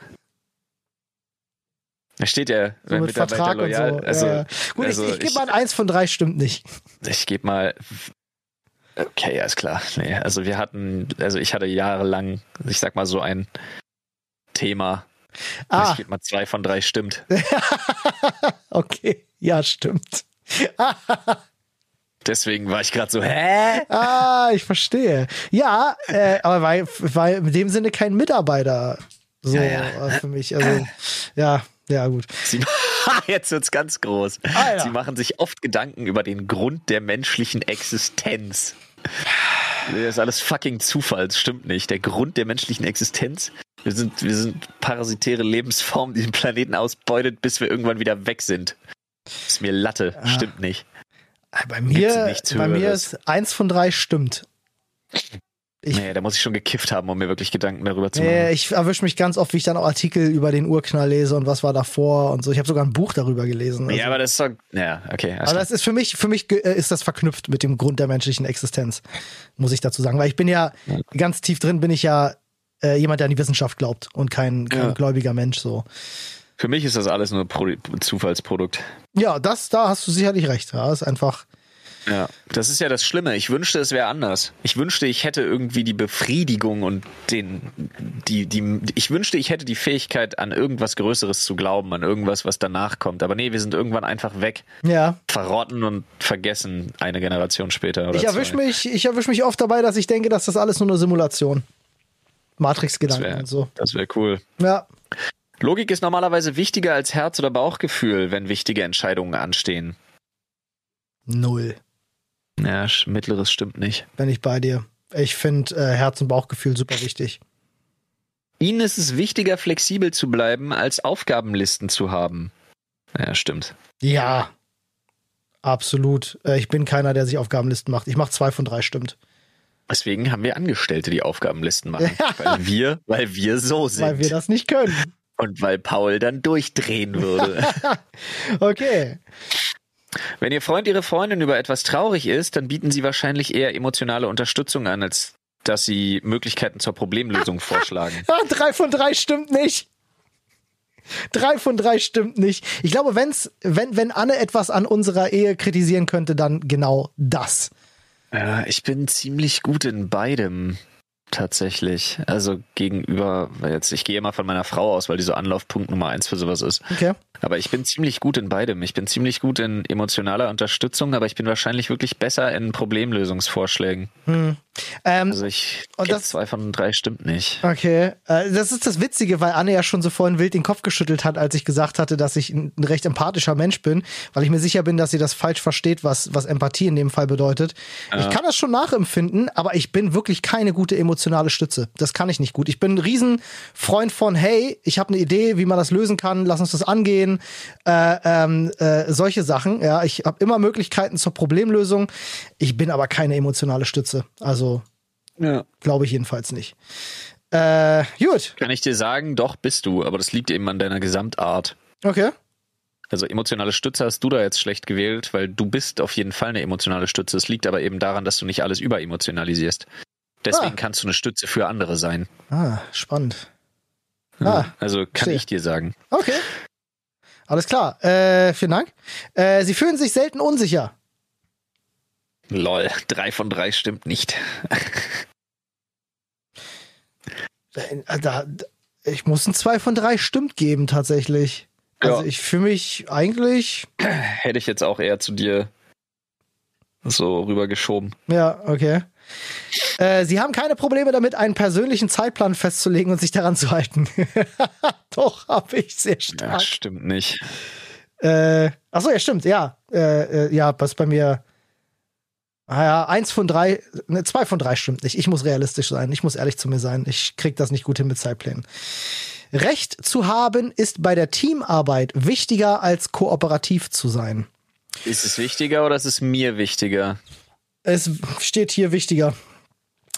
Da steht ja, So wenn mit Mitarbeiter Vertrag loyal. und so. Also, ja. Gut, also ich, ich gebe mal ein Eins von drei, stimmt nicht. ich gebe mal. Okay, ja, ist klar. Nee, also wir hatten, also ich hatte jahrelang, ich sag mal so ein Thema. Ah, Ich gebe mal zwei von drei, stimmt. (laughs) okay. Ja, stimmt. (laughs) Deswegen war ich gerade so, hä? Ah, ich verstehe. Ja, äh, aber weil, weil in dem Sinne kein Mitarbeiter so Ja, ja. für mich. Also, ja, ja, gut. Sie, (laughs) jetzt wird's ganz groß. Alter. Sie machen sich oft Gedanken über den Grund der menschlichen Existenz. Das ist alles fucking Zufall, das stimmt nicht. Der Grund der menschlichen Existenz? Wir sind, wir sind parasitäre Lebensformen, die den Planeten ausbeutet, bis wir irgendwann wieder weg sind. Ist mir Latte, Ah. stimmt nicht. Äh, Bei mir, bei mir ist eins von drei stimmt. Ich- nee, da muss ich schon gekifft haben, um mir wirklich Gedanken darüber zu machen. ich erwische mich ganz oft, wie ich dann auch Artikel über den Urknall lese und was war davor und so. Ich habe sogar ein Buch darüber gelesen. Also. ja, aber das ist doch. Ja, okay. Aber das ist für mich, für mich äh, ist das verknüpft mit dem Grund der menschlichen Existenz, muss ich dazu sagen. Weil ich bin ja ganz tief drin, bin ich ja äh, jemand, der an die Wissenschaft glaubt und kein, kein Ja. gläubiger Mensch. So. Für mich ist das alles nur Pro Zufallsprodukt. Ja, das, da hast du sicherlich recht. Ja, ist einfach. Ja, das ist ja das Schlimme. Ich wünschte, es wäre anders. Ich wünschte, ich hätte irgendwie die Befriedigung und den, die, die, ich wünschte, ich hätte die Fähigkeit, an irgendwas Größeres zu glauben, an irgendwas, was danach kommt. Aber nee, wir sind irgendwann einfach weg, Ja. verrotten und vergessen eine Generation später. Oder Ich erwische mich, ich erwisch mich oft dabei, dass ich denke, dass das alles nur eine Simulation. Matrix-Gedanken wäre und so. das wär cool. Ja. Logik ist normalerweise wichtiger als Herz- oder Bauchgefühl, wenn wichtige Entscheidungen anstehen. Null. Ja, mittleres stimmt nicht. Bin ich bei dir. Ich finde äh, Herz- und Bauchgefühl super wichtig. Ihnen ist es wichtiger, flexibel zu bleiben, als Aufgabenlisten zu haben. Ja, stimmt. Ja, absolut. Äh, ich bin keiner, der sich Aufgabenlisten macht. Ich mache zwei von drei, stimmt. Deswegen haben wir Angestellte, die Aufgabenlisten machen. weil wir, weil wir so sind. Weil wir das nicht können. Und weil Paul dann durchdrehen würde. (laughs) okay. Wenn Ihr Freund, Ihre Freundin über etwas traurig ist, dann bieten Sie wahrscheinlich eher emotionale Unterstützung an, als dass Sie Möglichkeiten zur Problemlösung (laughs) vorschlagen. Ah, drei von drei stimmt nicht. Drei von drei stimmt nicht. Ich glaube, wenn's, wenn, wenn Anne etwas an unserer Ehe kritisieren könnte, dann genau das. Ja, ich bin ziemlich gut in beidem tatsächlich. Also gegenüber, jetzt, ich gehe immer von meiner Frau aus, weil die so Anlaufpunkt Nummer eins für sowas ist. Okay. Aber ich bin ziemlich gut in beidem. Ich bin ziemlich gut in emotionaler Unterstützung, aber ich bin wahrscheinlich wirklich besser in Problemlösungsvorschlägen. Hm. Ähm, Also ich und das- zwei von drei stimmt nicht. Okay, äh, das ist das Witzige, weil Anne ja schon so vorhin wild den Kopf geschüttelt hat, als ich gesagt hatte, dass ich ein recht empathischer Mensch bin, weil ich mir sicher bin, dass sie das falsch versteht, was, was Empathie in dem Fall bedeutet. Ich kann das schon nachempfinden, aber ich bin wirklich keine gute emotionale Stütze. Das kann ich nicht gut. Ich bin ein Riesenfreund von, hey, ich habe eine Idee, wie man das lösen kann, lass uns das angehen, äh, ähm, äh, solche Sachen. Ja, ich habe immer Möglichkeiten zur Problemlösung. Ich bin aber keine emotionale Stütze. Also Ja. glaube ich jedenfalls nicht. Äh, gut, Kann ich dir sagen, doch bist du, aber das liegt eben an deiner Gesamtart. okay. Also emotionale Stütze hast du da jetzt schlecht gewählt, weil du bist auf jeden Fall eine emotionale Stütze. Es liegt aber eben daran, dass du nicht alles überemotionalisierst. Deswegen Ah. kannst du eine Stütze für andere sein. Ah, spannend. Ja. Ah, also kann verstehe. ich dir sagen. Okay. Alles klar. Äh, vielen Dank. Äh, Sie fühlen sich selten unsicher. Lol, drei von drei stimmt nicht. Äh, Da, ich muss ein 2 von 3 stimmt geben, tatsächlich. Also Ja. ich fühle mich eigentlich. Hätte ich jetzt auch eher zu dir so rübergeschoben. Ja, okay. Äh, Sie haben keine Probleme damit, einen persönlichen Zeitplan festzulegen und sich daran zu halten. (laughs) Doch, habe ich sehr Ja, stark. stimmt nicht. Äh, achso, ja, stimmt, ja. Äh, äh, ja, was bei mir. Ah ja, eins von drei, ne, zwei von drei stimmt nicht. Ich muss realistisch sein. Ich muss ehrlich zu mir sein. Ich krieg das nicht gut hin mit Zeitplänen. Recht zu haben ist bei der Teamarbeit wichtiger als kooperativ zu sein. Ist es wichtiger oder ist es mir wichtiger? Es steht hier wichtiger.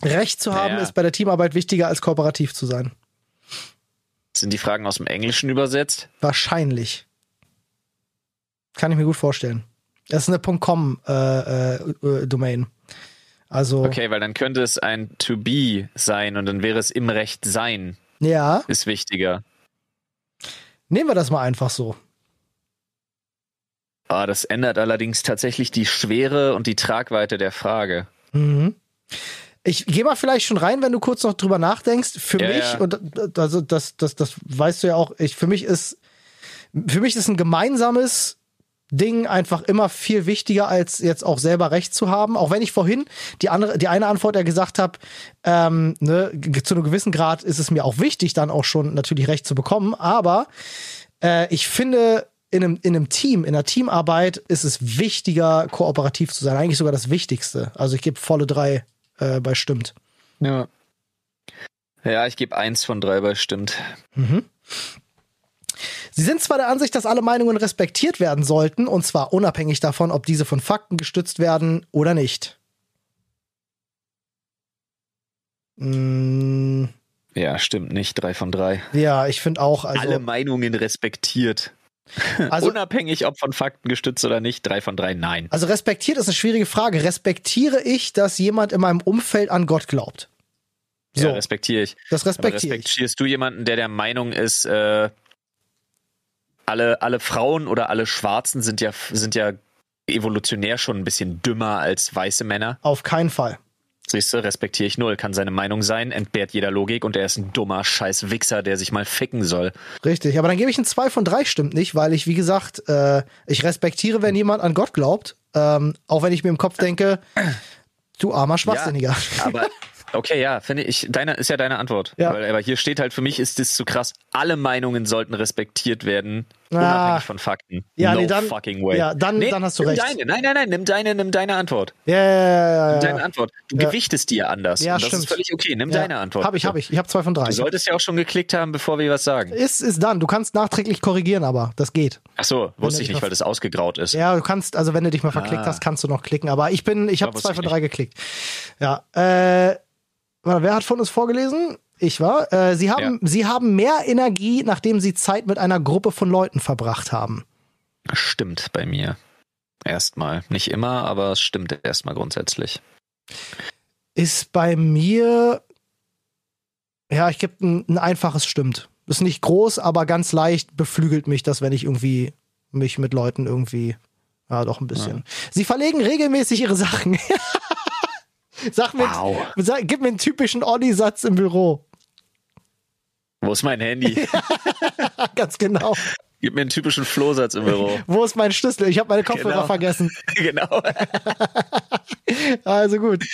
Recht zu haben Ja. ist bei der Teamarbeit wichtiger als kooperativ zu sein. Sind die Fragen aus dem Englischen übersetzt? Wahrscheinlich. Kann ich mir gut vorstellen. Das ist eine .com äh, äh, äh, Domain. Also Okay, weil dann könnte es ein to be sein und dann wäre es im Recht sein ja, ist wichtiger. nehmen wir das mal einfach so. Ah, das ändert allerdings tatsächlich die Schwere und die Tragweite der Frage. Mhm. Ich gehe mal vielleicht schon rein, wenn du kurz noch drüber nachdenkst. Für Ja, mich, ja. und also das, das, das weißt du ja auch, ich, für mich ist, für mich ist ein gemeinsames Ding einfach immer viel wichtiger, als jetzt auch selber Recht zu haben. Auch wenn ich vorhin die andere, die eine Antwort ja gesagt habe, ähm, ne, zu einem gewissen Grad ist es mir auch wichtig, dann auch schon natürlich Recht zu bekommen. Aber äh, ich finde, in einem, in einem Team, in einer Teamarbeit ist es wichtiger, kooperativ zu sein. Eigentlich sogar das Wichtigste. Also ich gebe volle drei äh, bei stimmt. Ja. Ja, ich gebe eins von drei bei stimmt. Mhm. Sie sind zwar der Ansicht, dass alle Meinungen respektiert werden sollten, und zwar unabhängig davon, ob diese von Fakten gestützt werden oder nicht. Mm, Ja, stimmt nicht. Drei von drei. ja, ich finde auch, also, Alle Meinungen respektiert. (laughs) also, Unabhängig, ob von Fakten gestützt oder nicht. Drei von drei, nein. also respektiert ist eine schwierige Frage. Respektiere ich, dass jemand in meinem Umfeld an Gott glaubt? So, Ja, respektiere ich. das respektiere ich. respektierst du jemanden, der der Meinung ist, äh, alle, alle Frauen oder alle Schwarzen sind ja, sind ja evolutionär schon ein bisschen dümmer als weiße Männer? Auf keinen Fall. Siehst du, respektiere ich null. Kann seine Meinung sein, entbehrt jeder Logik und er ist ein dummer scheiß Wichser, der sich mal ficken soll. Richtig, aber dann gebe ich ein 2 von 3 stimmt nicht, weil ich, wie gesagt, äh, ich respektiere, wenn jemand an Gott glaubt, ähm, auch wenn ich mir im Kopf denke, du armer Schwachsinniger. Aber (laughs) Okay, ja, finde ich, deine ist ja deine Antwort. Ja. Weil, aber hier steht halt, für mich ist das zu krass. Alle Meinungen sollten respektiert werden, Ah. unabhängig von Fakten. Ja, no nee, dann- fucking way. ja, dann- nee, dann hast du nimm recht. Deine. Nein, nein, nein, nimm deine, nimm deine Antwort. Ja, ja, ja, ja, Deine. Antwort. Du Ja. gewichtest ja anders. Ja, und das stimmt. ist völlig okay. Nimm ja. deine Antwort. Hab ich, hab ich. Ich habe zwei von drei. Du solltest ja auch schon geklickt haben, bevor wir was sagen. Ist, ist dann. Du kannst nachträglich korrigieren, aber das geht. Ach so, wusste ich nicht, weil das ausgegraut ist. Ja, du kannst, also wenn du dich mal verklickt Ah. hast, kannst du noch klicken. Aber ich bin, ich habe zwei von drei geklickt. Ja. Äh, wer hat von uns vorgelesen? Ich war. Äh, sie haben, sie haben mehr Energie, nachdem sie Zeit mit einer Gruppe von Leuten verbracht haben. Stimmt bei mir. Erstmal. Nicht immer, aber es stimmt erstmal grundsätzlich. Ist bei mir, ja, ich gebe ein, ein einfaches Stimmt. Ist nicht groß, aber ganz leicht beflügelt mich das, wenn ich irgendwie mich mit Leuten irgendwie, ja, doch ein bisschen. Sie verlegen regelmäßig ihre Sachen. (laughs) Sag mir, Wow. sag, gib mir einen typischen Olli-Satz im Büro. Wo ist mein Handy? (laughs) Ganz genau. Gib mir einen typischen Flohsatz im Büro. Wo ist mein Schlüssel? Ich habe meine Kopfhörer Genau. vergessen. (laughs) genau. (laughs) Also gut.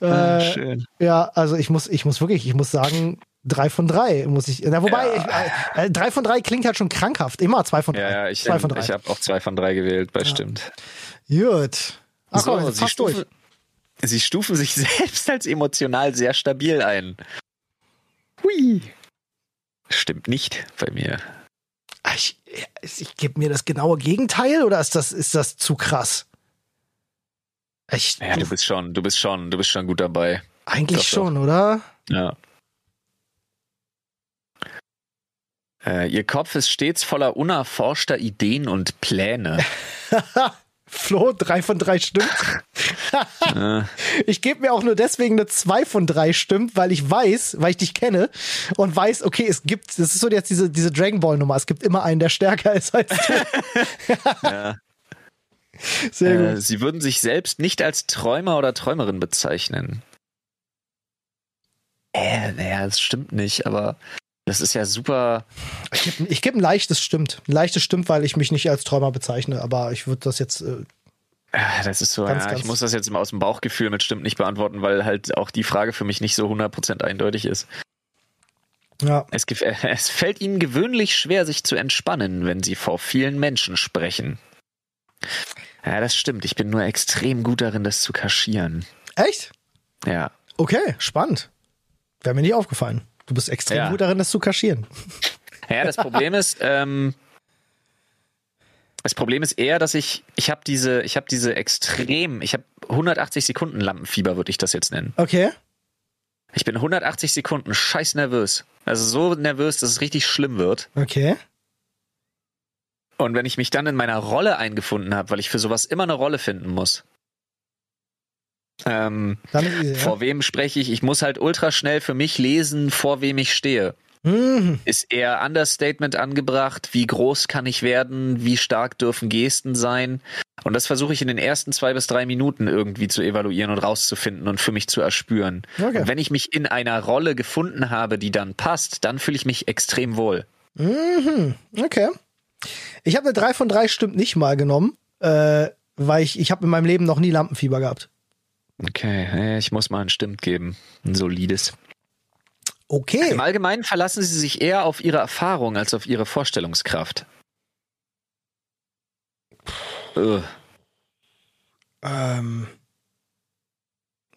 Ah, Äh, Schön. ja, also ich muss, ich muss wirklich, ich muss sagen, drei von drei muss ich. Na, wobei, Ja. ich, äh, drei von drei klingt halt schon krankhaft. Immer zwei von drei. Ja, ja, ich, zwei von drei. ich habe auch zwei von drei gewählt, bei stimmt. Gut. Ach So, komm, jetzt fast durch. Sie stufen sich (laughs) selbst als emotional sehr stabil ein. Hui. Stimmt nicht bei mir. Ah, Ich, ich, gebe mir das genaue Gegenteil oder ist das, ist das zu krass? Ich, Ja, du bist schon, du bist schon, du bist schon gut dabei. eigentlich doch, doch. schon, oder? Ja. Äh, ihr Kopf ist stets voller unerforschter Ideen und Pläne. (laughs) Flo, drei von drei stimmt. Ich gebe mir auch nur deswegen eine 2 von 3 stimmt, weil ich weiß, weil ich dich kenne und weiß, okay, es gibt, das ist so jetzt diese, diese Dragon Ball Nummer, es gibt immer einen, der stärker ist als du. (laughs) ja. Sehr äh, gut. sie würden sich selbst nicht als Träumer oder Träumerin bezeichnen. Äh, naja, das stimmt nicht, aber das ist ja super. Ich gebe ich geb ein leichtes stimmt. Ein leichtes stimmt, weil ich mich nicht als Träumer bezeichne, aber ich würde das jetzt, äh, Ah, Das ist so, Ganz, ja, ganz- ich muss das jetzt mal aus dem Bauchgefühl mit stimmt nicht beantworten, weil halt auch die Frage für mich nicht so 100% eindeutig ist. ja. Es, (laughs) es fällt ihnen gewöhnlich schwer, sich zu entspannen, wenn sie vor vielen Menschen sprechen. Ja, das stimmt. Ich bin nur extrem gut darin, das zu kaschieren. Echt? Ja. Okay, spannend. Wäre mir nie aufgefallen. Du bist extrem Ja. gut darin, das zu kaschieren. (laughs) Ja, das Problem ist, ähm, das Problem ist eher, dass ich, ich habe diese, ich habe diese extrem, ich habe 180 Sekunden Lampenfieber, würde ich das jetzt nennen. Okay. Ich bin 180 Sekunden scheiß nervös. Also so nervös, dass es richtig schlimm wird. Okay. Und wenn ich mich dann in meiner Rolle eingefunden habe, weil ich für sowas immer eine Rolle finden muss. Ähm, easy, ja. Vor wem spreche ich? Ich muss halt ultra schnell für mich lesen, vor wem ich stehe. Mhm. Ist eher Understatement angebracht? Wie groß kann ich werden? Wie stark dürfen Gesten sein? Und das versuche ich in den ersten zwei bis drei Minuten irgendwie zu evaluieren und rauszufinden und für mich zu erspüren. Okay. Und wenn ich mich in einer Rolle gefunden habe, die dann passt, dann fühle ich mich extrem wohl. Mhm. Okay. Ich habe eine 3 von 3 stimmt nicht mal genommen, äh, weil ich, ich habe in meinem Leben noch nie Lampenfieber gehabt. Okay, äh, ich muss mal ein Stimmt geben. Ein solides. Okay. Im Allgemeinen verlassen sie sich eher auf ihre Erfahrung als auf ihre Vorstellungskraft. Ugh. Ähm.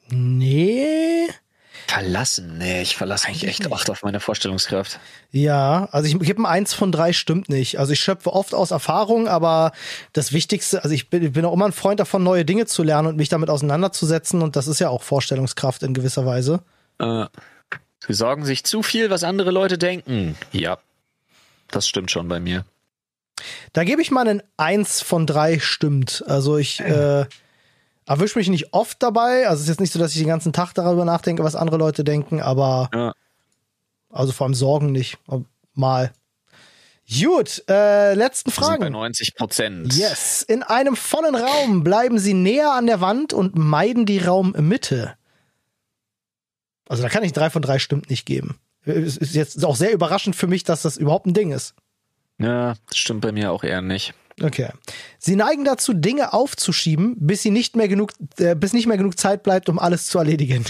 Nee. Verlassen? Nee, ich verlasse mich Eigentlich echt nicht. oft auf meine Vorstellungskraft. Ja, also ich gebe ein 1 von 3 stimmt nicht. Also ich schöpfe oft aus Erfahrung, aber das Wichtigste, also ich bin, ich bin auch immer ein Freund davon, neue Dinge zu lernen und mich damit auseinanderzusetzen und das ist ja auch Vorstellungskraft in gewisser Weise. Äh, sie sorgen sich zu viel, was andere Leute denken. Ja, das stimmt schon bei mir. Da gebe ich mal einen 1 von 3 stimmt. Also ich äh, erwische mich nicht oft dabei. Also es ist jetzt nicht so, dass ich den ganzen Tag darüber nachdenke, was andere Leute denken, aber Ja. also vor allem Sorgen nicht. Mal. Gut, äh, letzten sind bei Fragen. 90 Prozent. Yes. In einem vollen Raum bleiben sie näher an der Wand und meiden die Raummitte. Also da kann ich drei von drei stimmt nicht geben. Es ist jetzt auch sehr überraschend für mich, dass das überhaupt ein Ding ist. Ja, das stimmt bei mir auch eher nicht. Okay. Sie neigen dazu, Dinge aufzuschieben, bis sie nicht mehr genug, äh, bis nicht mehr genug Zeit bleibt, um alles zu erledigen.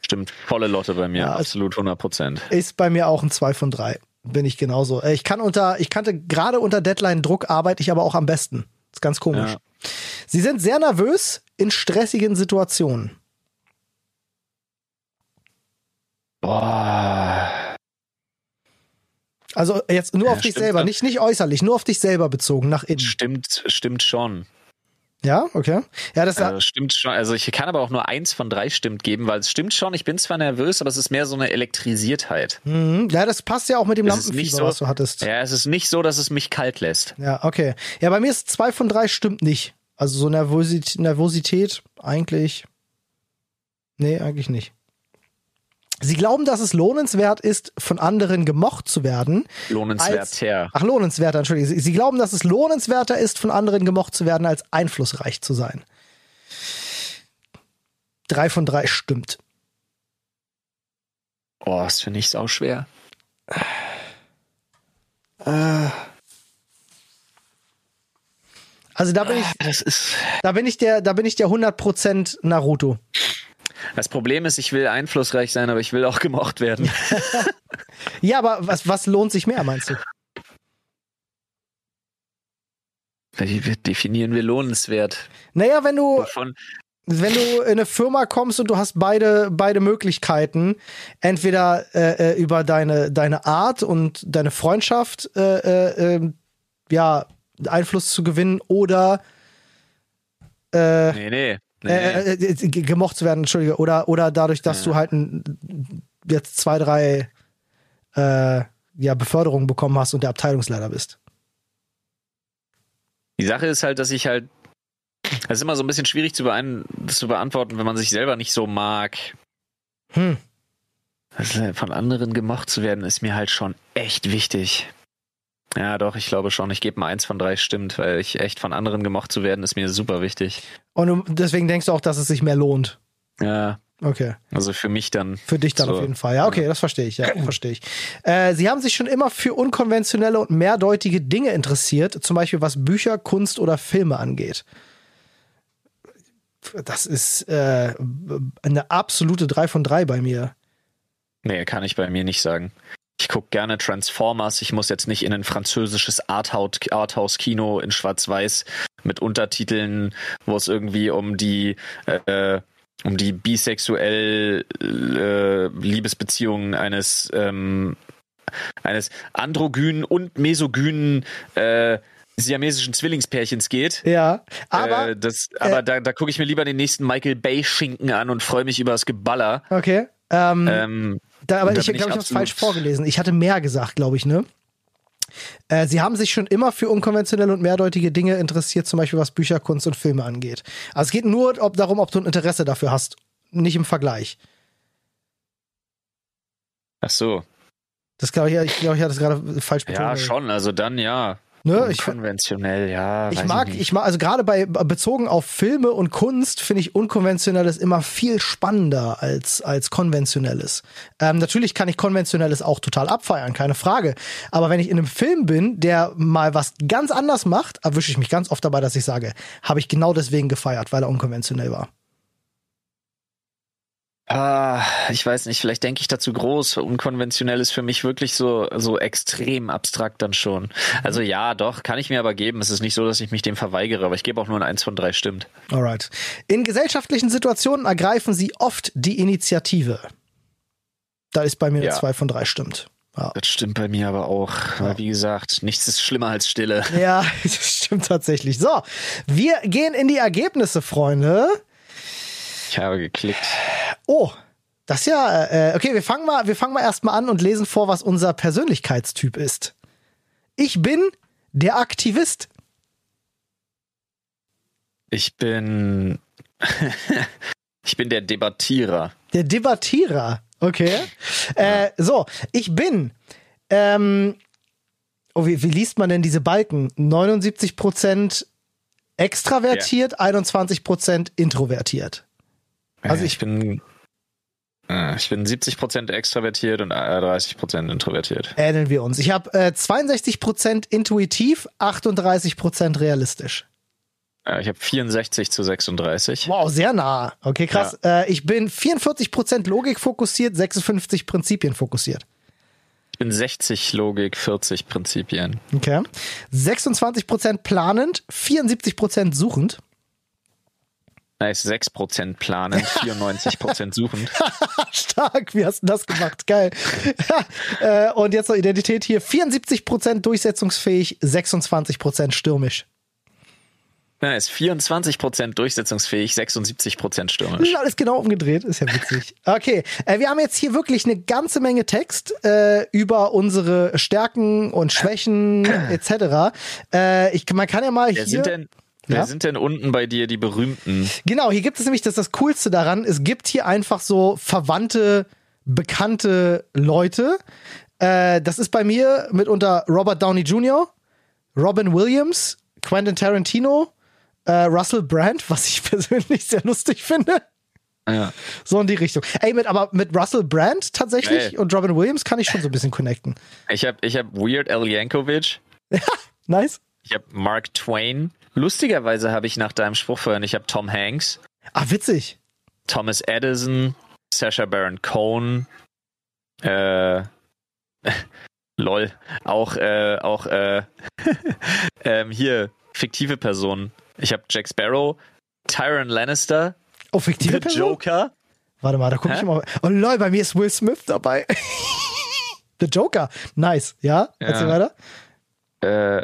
Stimmt, volle Lotte bei mir, Ja, absolut 100 Prozent. Ist bei mir auch ein 2 von 3. Bin ich genauso. Äh, Ich kann unter, ich kannte gerade unter Deadline-Druck arbeite ich aber auch am besten. ist ganz komisch. Ja. Sie sind sehr nervös in stressigen Situationen. Boah. Also jetzt nur Ja, auf dich stimmt, selber, ja. nicht, nicht äußerlich, nur auf dich selber bezogen, nach innen. Stimmt, stimmt schon. Ja, okay. Ja, das Also, stimmt schon. Also ich kann aber auch nur eins von drei stimmt geben, weil es stimmt schon. Ich bin zwar nervös, aber es ist mehr so eine Elektrisiertheit. Mhm. Ja, das passt ja auch mit dem Es Lampenfieber, so- was du hattest. Ja. Ja, es ist nicht so, dass es mich kalt lässt. okay. Ja, bei mir ist zwei von drei stimmt nicht. Also so Nervosität, Nervosität eigentlich. Nee, eigentlich nicht. Sie glauben, dass es lohnenswert ist, von anderen gemocht zu werden. Lohnenswerter. Ach, lohnenswerter, Entschuldigung. Sie, Sie glauben, dass es lohnenswerter ist, von anderen gemocht zu werden, als einflussreich zu sein. Drei von drei stimmt. Oh, das finde ich sau schwer. Also da bin ich, Das ist. da bin ich der, da bin ich der 100% Naruto. Das Problem ist, ich will einflussreich sein, aber ich will auch gemocht werden. (laughs) Ja, aber was, was lohnt sich mehr, meinst du? Wie definieren wir lohnenswert? Naja, wenn du, Von, wenn du in eine Firma kommst und du hast beide, beide Möglichkeiten, entweder äh, äh, über deine, deine Art und deine Freundschaft äh, äh, ähm, ja, Einfluss zu gewinnen oder äh, nee, nee. Nee. äh, äh, äh, ge- gemocht zu werden, Entschuldige, oder, oder dadurch, dass Ja. du halt ein, jetzt zwei, drei äh, ja, Beförderungen bekommen hast und der Abteilungsleiter bist. Die Sache ist halt, dass ich halt. Es ist immer so ein bisschen schwierig zu, beein zu beantworten, wenn man sich selber nicht so mag. Hm. Also von anderen gemocht zu werden, ist mir halt schon echt wichtig. Ja, doch, ich glaube schon. Ich gebe mal eins von drei stimmt, weil ich echt von anderen gemocht zu werden, ist mir super wichtig. Und deswegen denkst du auch, dass es sich mehr lohnt. Ja, Okay. also für mich dann. Für dich dann So. auf jeden Fall. Ja, okay, das verstehe ich. Ja, verstehe ich. Äh, Sie haben sich schon immer für unkonventionelle und mehrdeutige Dinge interessiert, zum Beispiel was Bücher, Kunst oder Filme angeht. Das ist äh, eine absolute 3 von 3 bei mir. Nee, kann ich bei mir nicht sagen. Ich gucke gerne Transformers. Ich muss jetzt nicht in ein französisches Arthouse- Arthouse-Kino in Schwarz-Weiß mit Untertiteln, wo es irgendwie um die äh, um die bisexuell äh, Liebesbeziehungen eines ähm, eines androgynen und mesogynen äh, siamesischen Zwillingspärchens geht. Ja, aber äh, das, aber da, da gucke ich mir lieber den nächsten Michael Bay Schinken an und freue mich über das Geballer. okay. Ähm, Ähm, Da, aber Da ich glaube, ich ich habe es falsch vorgelesen. Ich hatte mehr gesagt, glaube ich, ne? Äh, sie haben sich schon immer für unkonventionelle und mehrdeutige Dinge interessiert, zum Beispiel was Bücher, Kunst und Filme angeht. Also es geht nur ob, darum, ob du ein Interesse dafür hast, nicht im Vergleich. ach so. Das glaube ich, ich glaube, ich hatte es gerade falsch betont. Ja, schon. Also dann ja. Ne? Ich, Unkonventionell, ja. ich mag, nicht. ich mag, also gerade bei bezogen auf Filme und Kunst finde ich unkonventionelles immer viel spannender als als konventionelles. Ähm, natürlich kann ich konventionelles auch total abfeiern, keine Frage. Aber wenn ich in einem Film bin, der mal was ganz anders macht, erwische ich mich ganz oft dabei, dass ich sage, habe ich genau deswegen gefeiert, weil er unkonventionell war. Ah, ich weiß nicht, vielleicht denke ich dazu groß. Unkonventionell ist für mich wirklich so, so extrem abstrakt dann schon. Also ja, doch, kann ich mir aber geben. Es ist nicht so, dass ich mich dem verweigere, aber ich gebe auch nur ein Eins von drei stimmt. Alright. In gesellschaftlichen Situationen ergreifen sie oft die Initiative. Da ist bei mir eine Ja. zwei von drei stimmt. Ja. Das stimmt bei mir aber auch. Weil, wie gesagt, nichts ist schlimmer als Stille. (laughs) Ja, das stimmt tatsächlich. So, wir gehen in die Ergebnisse, Freunde. Ich habe geklickt. Oh, das ist ja, äh, okay, wir fangen mal, wir fangen mal erstmal an und lesen vor, was unser Persönlichkeitstyp ist. Ich bin der Aktivist. Ich bin. (laughs) ich bin der Debattierer. Der Debattierer. Okay. Äh, so, ich bin. Ähm, oh, wie, wie liest man denn diese Balken? 79% extravertiert, 21% introvertiert. Also ich- ich bin. Äh, Ich bin 70% extravertiert und äh, 30% introvertiert. Ähneln wir uns. Ich habe äh, 62% intuitiv, 38% realistisch. Ja, ich habe 64 zu 36. Wow, sehr nah. Okay, krass. Ja. Äh, ich bin 44% Logik fokussiert, 56 Prinzipien fokussiert. Ich bin 60 Logik, 40 Prinzipien. Okay. 26% planend, 74% suchend. Nice, 6% planen, (laughs) 94% suchend. (laughs) Stark, wie hast du das gemacht? Geil. (laughs) Äh, und jetzt noch Identität hier. 74% durchsetzungsfähig, 26% stürmisch. Nice, 24% durchsetzungsfähig, 76% stürmisch. Alles genau umgedreht, ist ja witzig. Okay, äh, wir haben jetzt hier wirklich eine ganze Menge Text äh, über unsere Stärken und Schwächen etc. Äh, ich, man kann ja mal Wer hier... Sind denn Wer ja? sind denn unten bei dir die berühmten? Genau, hier gibt es nämlich das, das Coolste daran. Es gibt hier einfach so verwandte, bekannte Leute. Äh, das ist bei mir mitunter Robert Downey Jr., Robin Williams, Quentin Tarantino, äh, Russell Brand, was ich (laughs) persönlich sehr lustig finde. Ja. So in die Richtung. Ey, mit, aber mit Russell Brand tatsächlich Geil. und Robin Williams kann ich schon so ein bisschen connecten. Ich habe ich hab Weird Al Yankovic. Ja, (laughs) nice. Ich habe Mark Twain. Lustigerweise habe ich nach deinem Spruch vorhin, ich habe Tom Hanks. Ah, witzig. Thomas Edison, Sacha Baron Cohen, äh, (laughs) lol, auch, äh, auch, äh, (laughs) ähm, hier, fiktive Personen. Ich habe Jack Sparrow, Tyron Lannister, oh, fiktive The Person? Joker. Warte mal, da gucke ich mal. Oh lol, bei mir ist Will Smith dabei. (laughs) The Joker. Nice. Ja, ja. erzähl weiter. Äh,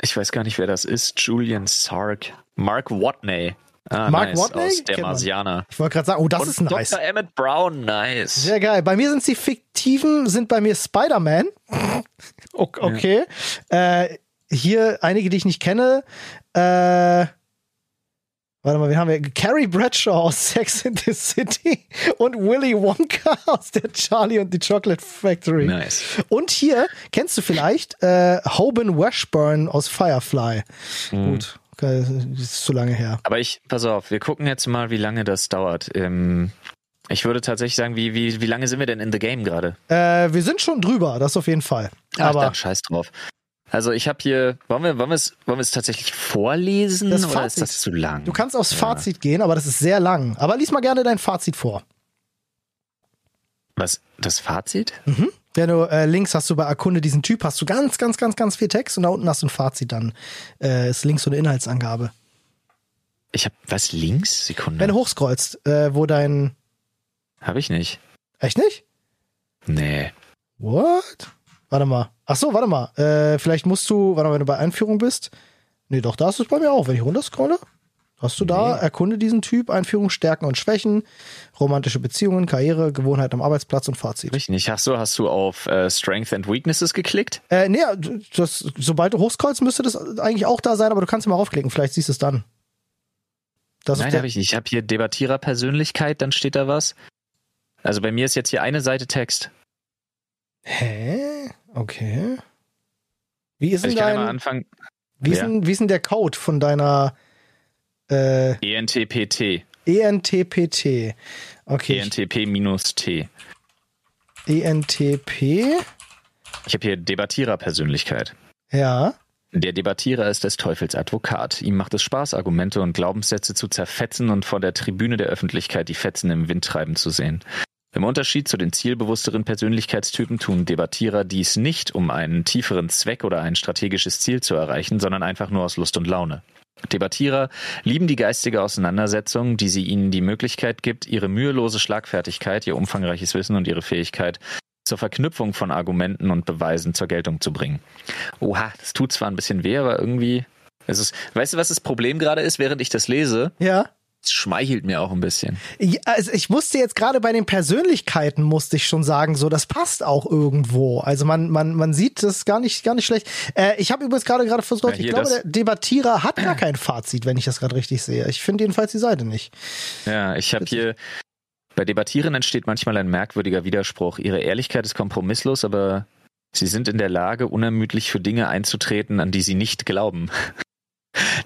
ich weiß gar nicht, wer das ist. Julian Sark. Mark Watney. Ah, Mark nice. Watney? Aus der Marsianer. Ich wollte gerade sagen, oh, das Und ist nice. Dr. Emmett Brown, nice. Sehr geil. Bei mir sind die fiktiven, sind bei mir Spider-Man. (laughs) okay. Ja. Äh, hier einige, die ich nicht kenne. Äh, Warte mal, wir haben ja Carrie Bradshaw aus Sex in the City und Willy Wonka aus der Charlie und die Chocolate Factory. Nice. Und hier kennst du vielleicht äh, Hoban Washburn aus Firefly. Mhm. Gut, okay, das ist zu lange her. Aber ich, pass auf, wir gucken jetzt mal, wie lange das dauert. Ähm, ich würde tatsächlich sagen, wie, wie, wie lange sind wir denn in the game gerade? Äh, wir sind schon drüber, das auf jeden Fall. Ach, Aber dann scheiß drauf. Also ich habe hier, wollen wir, wollen wir es, wollen wir es tatsächlich vorlesen das oder Fazit. ist das zu lang? Du kannst aufs ja. Fazit gehen, aber das ist sehr lang. Aber lies mal gerne dein Fazit vor. Was? Das Fazit? Mhm. Wenn du äh, links hast du bei Erkunde diesen Typ, hast du ganz, ganz, ganz, ganz viel Text und da unten hast du ein Fazit dann. Äh, ist links so eine Inhaltsangabe. Ich habe was links? Sekunde. Wenn du hochscrollst, äh, wo dein. Habe ich nicht. Echt nicht? Nee. What? Warte mal. Ach so, warte mal. Äh, vielleicht musst du, warte mal, wenn du bei Einführung bist. Nee, doch, da ist es bei mir auch. Wenn ich runterscrolle, hast du da, nee. erkunde diesen Typ, Einführung, Stärken und Schwächen, romantische Beziehungen, Karriere, Gewohnheit am Arbeitsplatz und Fazit. Ich nicht. Hast du, hast du auf äh, Strength and Weaknesses geklickt? Äh, nee, das, sobald du hochscrollst, müsste das eigentlich auch da sein, aber du kannst mal raufklicken. Vielleicht siehst du es dann. Das Nein, habe ich nicht. Ich habe hier Debattiererpersönlichkeit, dann steht da was. Also bei mir ist jetzt hier eine Seite Text. Hä? Okay. Wie ist also denn dein. Wie ist, denn, wie ist denn der Code von deiner äh, ENTPT. ENTPT. Okay. ENTP minus T. ENTP. Ich habe hier Debattiererpersönlichkeit. Ja. Der Debattierer ist des Teufels Advokat. Ihm macht es Spaß, Argumente und Glaubenssätze zu zerfetzen und vor der Tribüne der Öffentlichkeit die Fetzen im Wind treiben zu sehen. Im Unterschied zu den zielbewussteren Persönlichkeitstypen tun Debattierer dies nicht, um einen tieferen Zweck oder ein strategisches Ziel zu erreichen, sondern einfach nur aus Lust und Laune. Debattierer lieben die geistige Auseinandersetzung, die sie ihnen die Möglichkeit gibt, ihre mühelose Schlagfertigkeit, ihr umfangreiches Wissen und ihre Fähigkeit zur Verknüpfung von Argumenten und Beweisen zur Geltung zu bringen. Oha, das tut zwar ein bisschen weh, aber irgendwie. Es ist, weißt du, was das Problem gerade ist, während ich das lese? Ja. Schmeichelt mir auch ein bisschen. Ja, also ich musste jetzt gerade bei den Persönlichkeiten musste ich schon sagen, so das passt auch irgendwo. Also man man man sieht das gar nicht gar nicht schlecht. Äh, ich habe übrigens gerade gerade versucht, ja, ich glaube der Debattierer hat gar kein Fazit, wenn ich das gerade richtig sehe. Ich finde jedenfalls die Seite nicht. Ja, ich habe hier bei Debattieren entsteht manchmal ein merkwürdiger Widerspruch. Ihre Ehrlichkeit ist kompromisslos, aber sie sind in der Lage, unermüdlich für Dinge einzutreten, an die sie nicht glauben.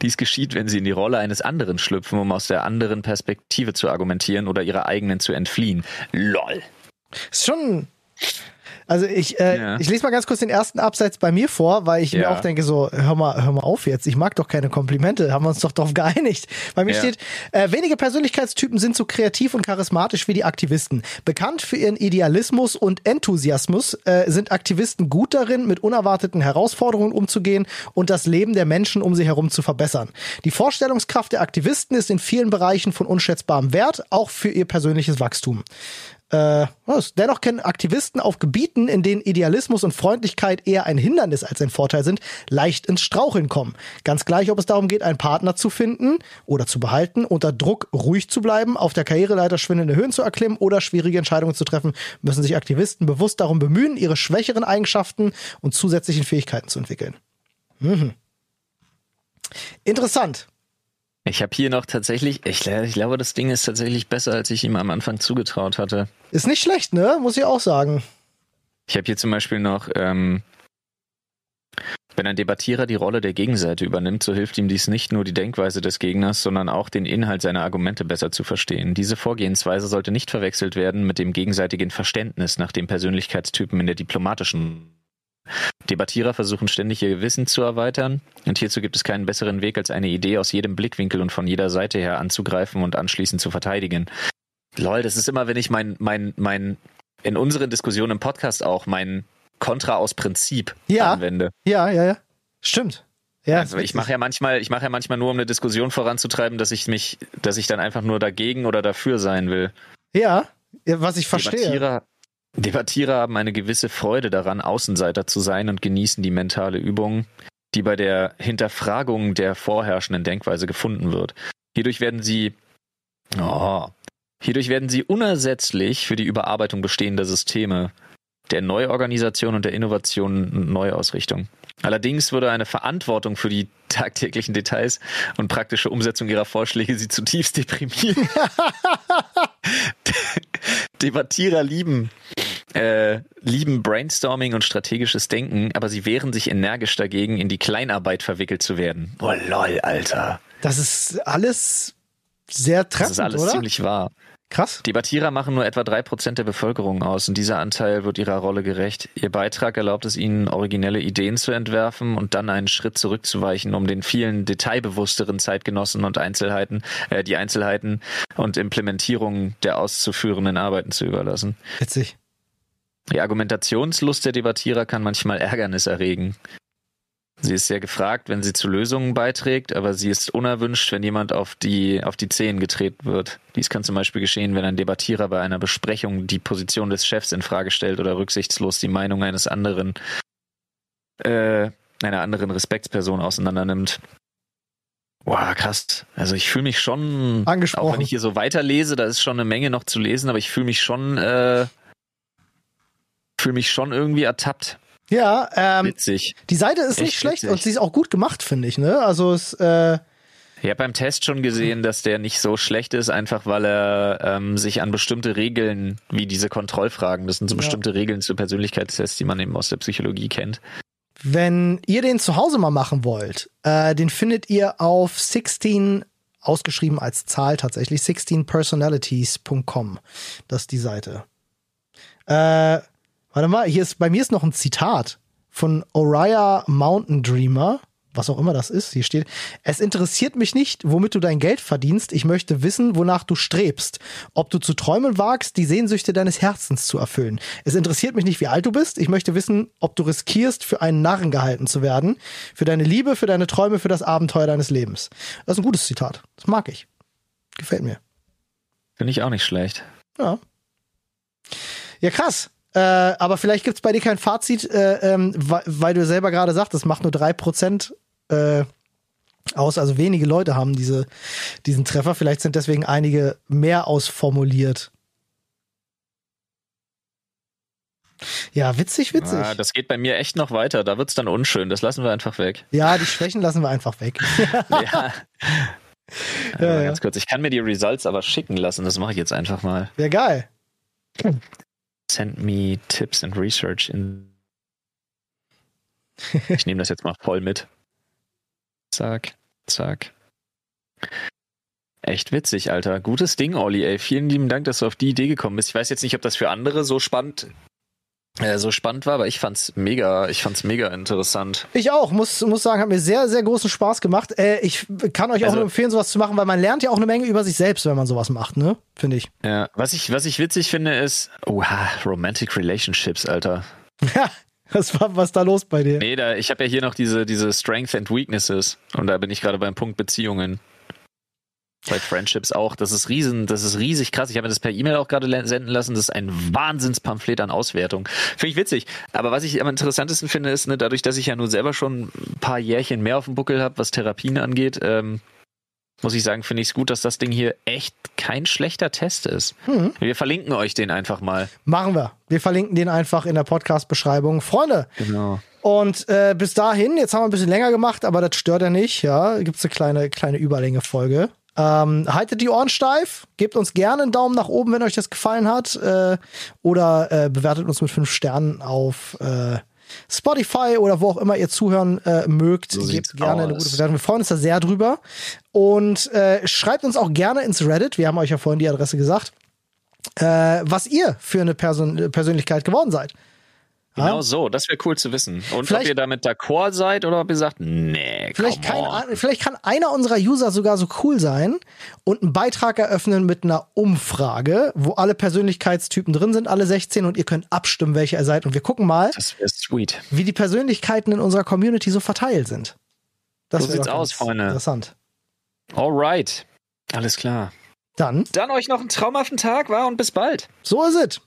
Dies geschieht, wenn sie in die Rolle eines anderen schlüpfen, um aus der anderen Perspektive zu argumentieren oder ihrer eigenen zu entfliehen. LOL. Ist schon. Also ich, äh, ja. ich lese mal ganz kurz den ersten Absatz bei mir vor, weil ich ja. mir auch denke, so, hör mal, hör mal auf jetzt, ich mag doch keine Komplimente, haben wir uns doch darauf (laughs) geeinigt. Bei mir ja. steht, äh, wenige Persönlichkeitstypen sind so kreativ und charismatisch wie die Aktivisten. Bekannt für ihren Idealismus und Enthusiasmus äh, sind Aktivisten gut darin, mit unerwarteten Herausforderungen umzugehen und das Leben der Menschen um sie herum zu verbessern. Die Vorstellungskraft der Aktivisten ist in vielen Bereichen von unschätzbarem Wert, auch für ihr persönliches Wachstum. Äh, was? Dennoch können Aktivisten auf Gebieten, in denen Idealismus und Freundlichkeit eher ein Hindernis als ein Vorteil sind, leicht ins Straucheln kommen. Ganz gleich, ob es darum geht, einen Partner zu finden oder zu behalten, unter Druck ruhig zu bleiben, auf der Karriereleiter schwindende Höhen zu erklimmen oder schwierige Entscheidungen zu treffen, müssen sich Aktivisten bewusst darum bemühen, ihre schwächeren Eigenschaften und zusätzlichen Fähigkeiten zu entwickeln. Mhm. Interessant. Ich habe hier noch tatsächlich, ich, ich, glaube, das Ding ist tatsächlich besser, als ich ihm am Anfang zugetraut hatte. Ist nicht schlecht, ne? Muss ich auch sagen. Ich habe hier zum Beispiel noch, ähm, wenn ein Debattierer die Rolle der Gegenseite übernimmt, so hilft ihm dies nicht nur die Denkweise des Gegners, sondern auch den Inhalt seiner Argumente besser zu verstehen. Diese Vorgehensweise sollte nicht verwechselt werden mit dem gegenseitigen Verständnis nach dem Persönlichkeitstypen in der diplomatischen Debattierer versuchen ständig ihr Wissen zu erweitern und hierzu gibt es keinen besseren Weg, als eine Idee aus jedem Blickwinkel und von jeder Seite her anzugreifen und anschließend zu verteidigen. Lol, das ist immer, wenn ich mein, mein, mein, in unseren Diskussionen im Podcast auch mein Kontra aus Prinzip ja, anwende. Ja, ja, ja. Stimmt. Ja, also ich mache ja manchmal, ich mache ja manchmal nur, um eine Diskussion voranzutreiben, dass ich mich, dass ich dann einfach nur dagegen oder dafür sein will. Ja, was ich verstehe. Debattierer, Debattierer haben eine gewisse Freude daran, Außenseiter zu sein und genießen die mentale Übung, die bei der Hinterfragung der vorherrschenden Denkweise gefunden wird. Hierdurch werden sie, oh, hierdurch werden sie unersetzlich für die Überarbeitung bestehender Systeme, der Neuorganisation und der Innovation und Neuausrichtung. Allerdings würde eine Verantwortung für die tagtäglichen Details und praktische Umsetzung ihrer Vorschläge sie zutiefst deprimieren. (laughs) (laughs) Debattierer lieben äh, lieben Brainstorming und strategisches Denken, aber sie wehren sich energisch dagegen, in die Kleinarbeit verwickelt zu werden. Oh lol, Alter. Das ist alles sehr treffend, Das ist alles oder? ziemlich wahr. Krass. Debattierer machen nur etwa drei Prozent der Bevölkerung aus und dieser Anteil wird ihrer Rolle gerecht. Ihr Beitrag erlaubt es ihnen, originelle Ideen zu entwerfen und dann einen Schritt zurückzuweichen, um den vielen detailbewussteren Zeitgenossen und Einzelheiten, äh, die Einzelheiten und Implementierung der auszuführenden Arbeiten zu überlassen. Witzig. Die Argumentationslust der Debattierer kann manchmal Ärgernis erregen. Sie ist sehr gefragt, wenn sie zu Lösungen beiträgt, aber sie ist unerwünscht, wenn jemand auf die, auf die Zehen getreten wird. Dies kann zum Beispiel geschehen, wenn ein Debattierer bei einer Besprechung die Position des Chefs in Frage stellt oder rücksichtslos die Meinung eines anderen, äh, einer anderen Respektsperson auseinandernimmt. Boah, krass. Also ich fühle mich schon, Angesprochen. auch wenn ich hier so weiterlese, da ist schon eine Menge noch zu lesen, aber ich fühle mich schon, äh, fühle mich schon irgendwie ertappt. Ja, ähm, witzig. Die Seite ist Echt nicht schlecht witzig. und sie ist auch gut gemacht, finde ich. Ne? Also es. Äh, ich habe beim Test schon gesehen, dass der nicht so schlecht ist, einfach weil er ähm, sich an bestimmte Regeln, wie diese Kontrollfragen, das sind so ja. bestimmte Regeln zu Persönlichkeitstests, die man eben aus der Psychologie kennt. Wenn ihr den zu Hause mal machen wollt, äh, den findet ihr auf 16 ausgeschrieben als Zahl tatsächlich 16personalities.com. Das ist die Seite. Äh, Warte mal, hier ist, bei mir ist noch ein Zitat von Oriah Mountain Dreamer, was auch immer das ist. Hier steht, es interessiert mich nicht, womit du dein Geld verdienst. Ich möchte wissen, wonach du strebst. Ob du zu träumen wagst, die Sehnsüchte deines Herzens zu erfüllen. Es interessiert mich nicht, wie alt du bist. Ich möchte wissen, ob du riskierst, für einen Narren gehalten zu werden. Für deine Liebe, für deine Träume, für das Abenteuer deines Lebens. Das ist ein gutes Zitat. Das mag ich. Gefällt mir. Finde ich auch nicht schlecht. Ja. Ja, krass. Äh, aber vielleicht gibt's bei dir kein Fazit, äh, ähm, weil, weil, du selber gerade sagst, es macht nur drei Prozent äh, aus. Also wenige Leute haben diese, diesen Treffer. Vielleicht sind deswegen einige mehr ausformuliert. Ja, witzig, witzig. Ja, das geht bei mir echt noch weiter. Da wird's dann unschön. Das lassen wir einfach weg. Ja, die Schwächen lassen wir einfach weg. (laughs) (laughs) ja. ja, ganz kurz. Ich kann mir die Results aber schicken lassen. Das mache ich jetzt einfach mal. Ja, geil. Send me tips and research in. (laughs) Ich nehme das jetzt mal voll mit. Zack, zack. Echt witzig, Alter. Gutes Ding, Olli, ey. Vielen lieben Dank, dass du auf die Idee gekommen bist. Ich weiß jetzt nicht, ob das für andere so spannend äh, so spannend war, aber ich fand's mega, ich fand's mega interessant. Ich auch, muss, muss sagen, hat mir sehr, sehr großen Spaß gemacht. Äh, ich kann euch auch Also- nur empfehlen, sowas zu machen, weil man lernt ja auch eine Menge über sich selbst, wenn man sowas macht, ne? Finde ich. Ja, was ich, was ich witzig finde ist, oha, Romantic Relationships, Alter. Ja, was war was da los bei dir? Nee, da, ich habe ja hier noch diese, diese Strength and Weaknesses und da bin ich gerade beim Punkt Beziehungen. Bei Friendships auch. Das ist riesen, das ist riesig krass. Ich habe mir das per E-Mail auch gerade senden lassen. Das ist ein Wahnsinnspamphlet an Auswertung. Finde ich witzig. Aber was ich am interessantesten finde, ist, ne, dadurch, dass ich ja nun selber schon ein paar Jährchen mehr auf dem Buckel habe, was Therapien angeht, ähm, muss ich sagen, finde ich es gut, dass das Ding hier echt kein schlechter Test ist. Hm. Wir verlinken euch den einfach mal. Machen wir. Wir verlinken den einfach in der Podcast-Beschreibung. Freunde, Genau. und äh, bis dahin, jetzt haben wir ein bisschen länger gemacht, aber das stört ja nicht, ja. Gibt's eine kleine, kleine Überlänge-Folge. Ähm, haltet die Ohren steif, gebt uns gerne einen Daumen nach oben, wenn euch das gefallen hat. Äh, oder äh, bewertet uns mit fünf Sternen auf äh, Spotify oder wo auch immer ihr zuhören äh, mögt. So gebt gerne eine aus. gute Bewertung. Wir freuen uns da sehr drüber. Und äh, schreibt uns auch gerne ins Reddit. Wir haben euch ja vorhin die Adresse gesagt. Äh, was ihr für eine Person Persönlichkeit geworden seid. Genau so, das wäre cool zu wissen. Und Vielleicht- ob ihr damit d'accord seid oder ob ihr sagt, nee, Vielleicht, on. vielleicht kann einer unserer User sogar so cool sein und einen Beitrag eröffnen mit einer Umfrage, wo alle Persönlichkeitstypen drin sind, alle 16, und ihr könnt abstimmen, welcher ihr seid. Und wir gucken mal, Das wäre sweet. wie die Persönlichkeiten in unserer Community so verteilt sind. Das So sieht's aus, Freunde. Interessant. Alright. Alles klar. Dann, Dann euch noch einen traumhaften Tag, war und bis bald. so ist es.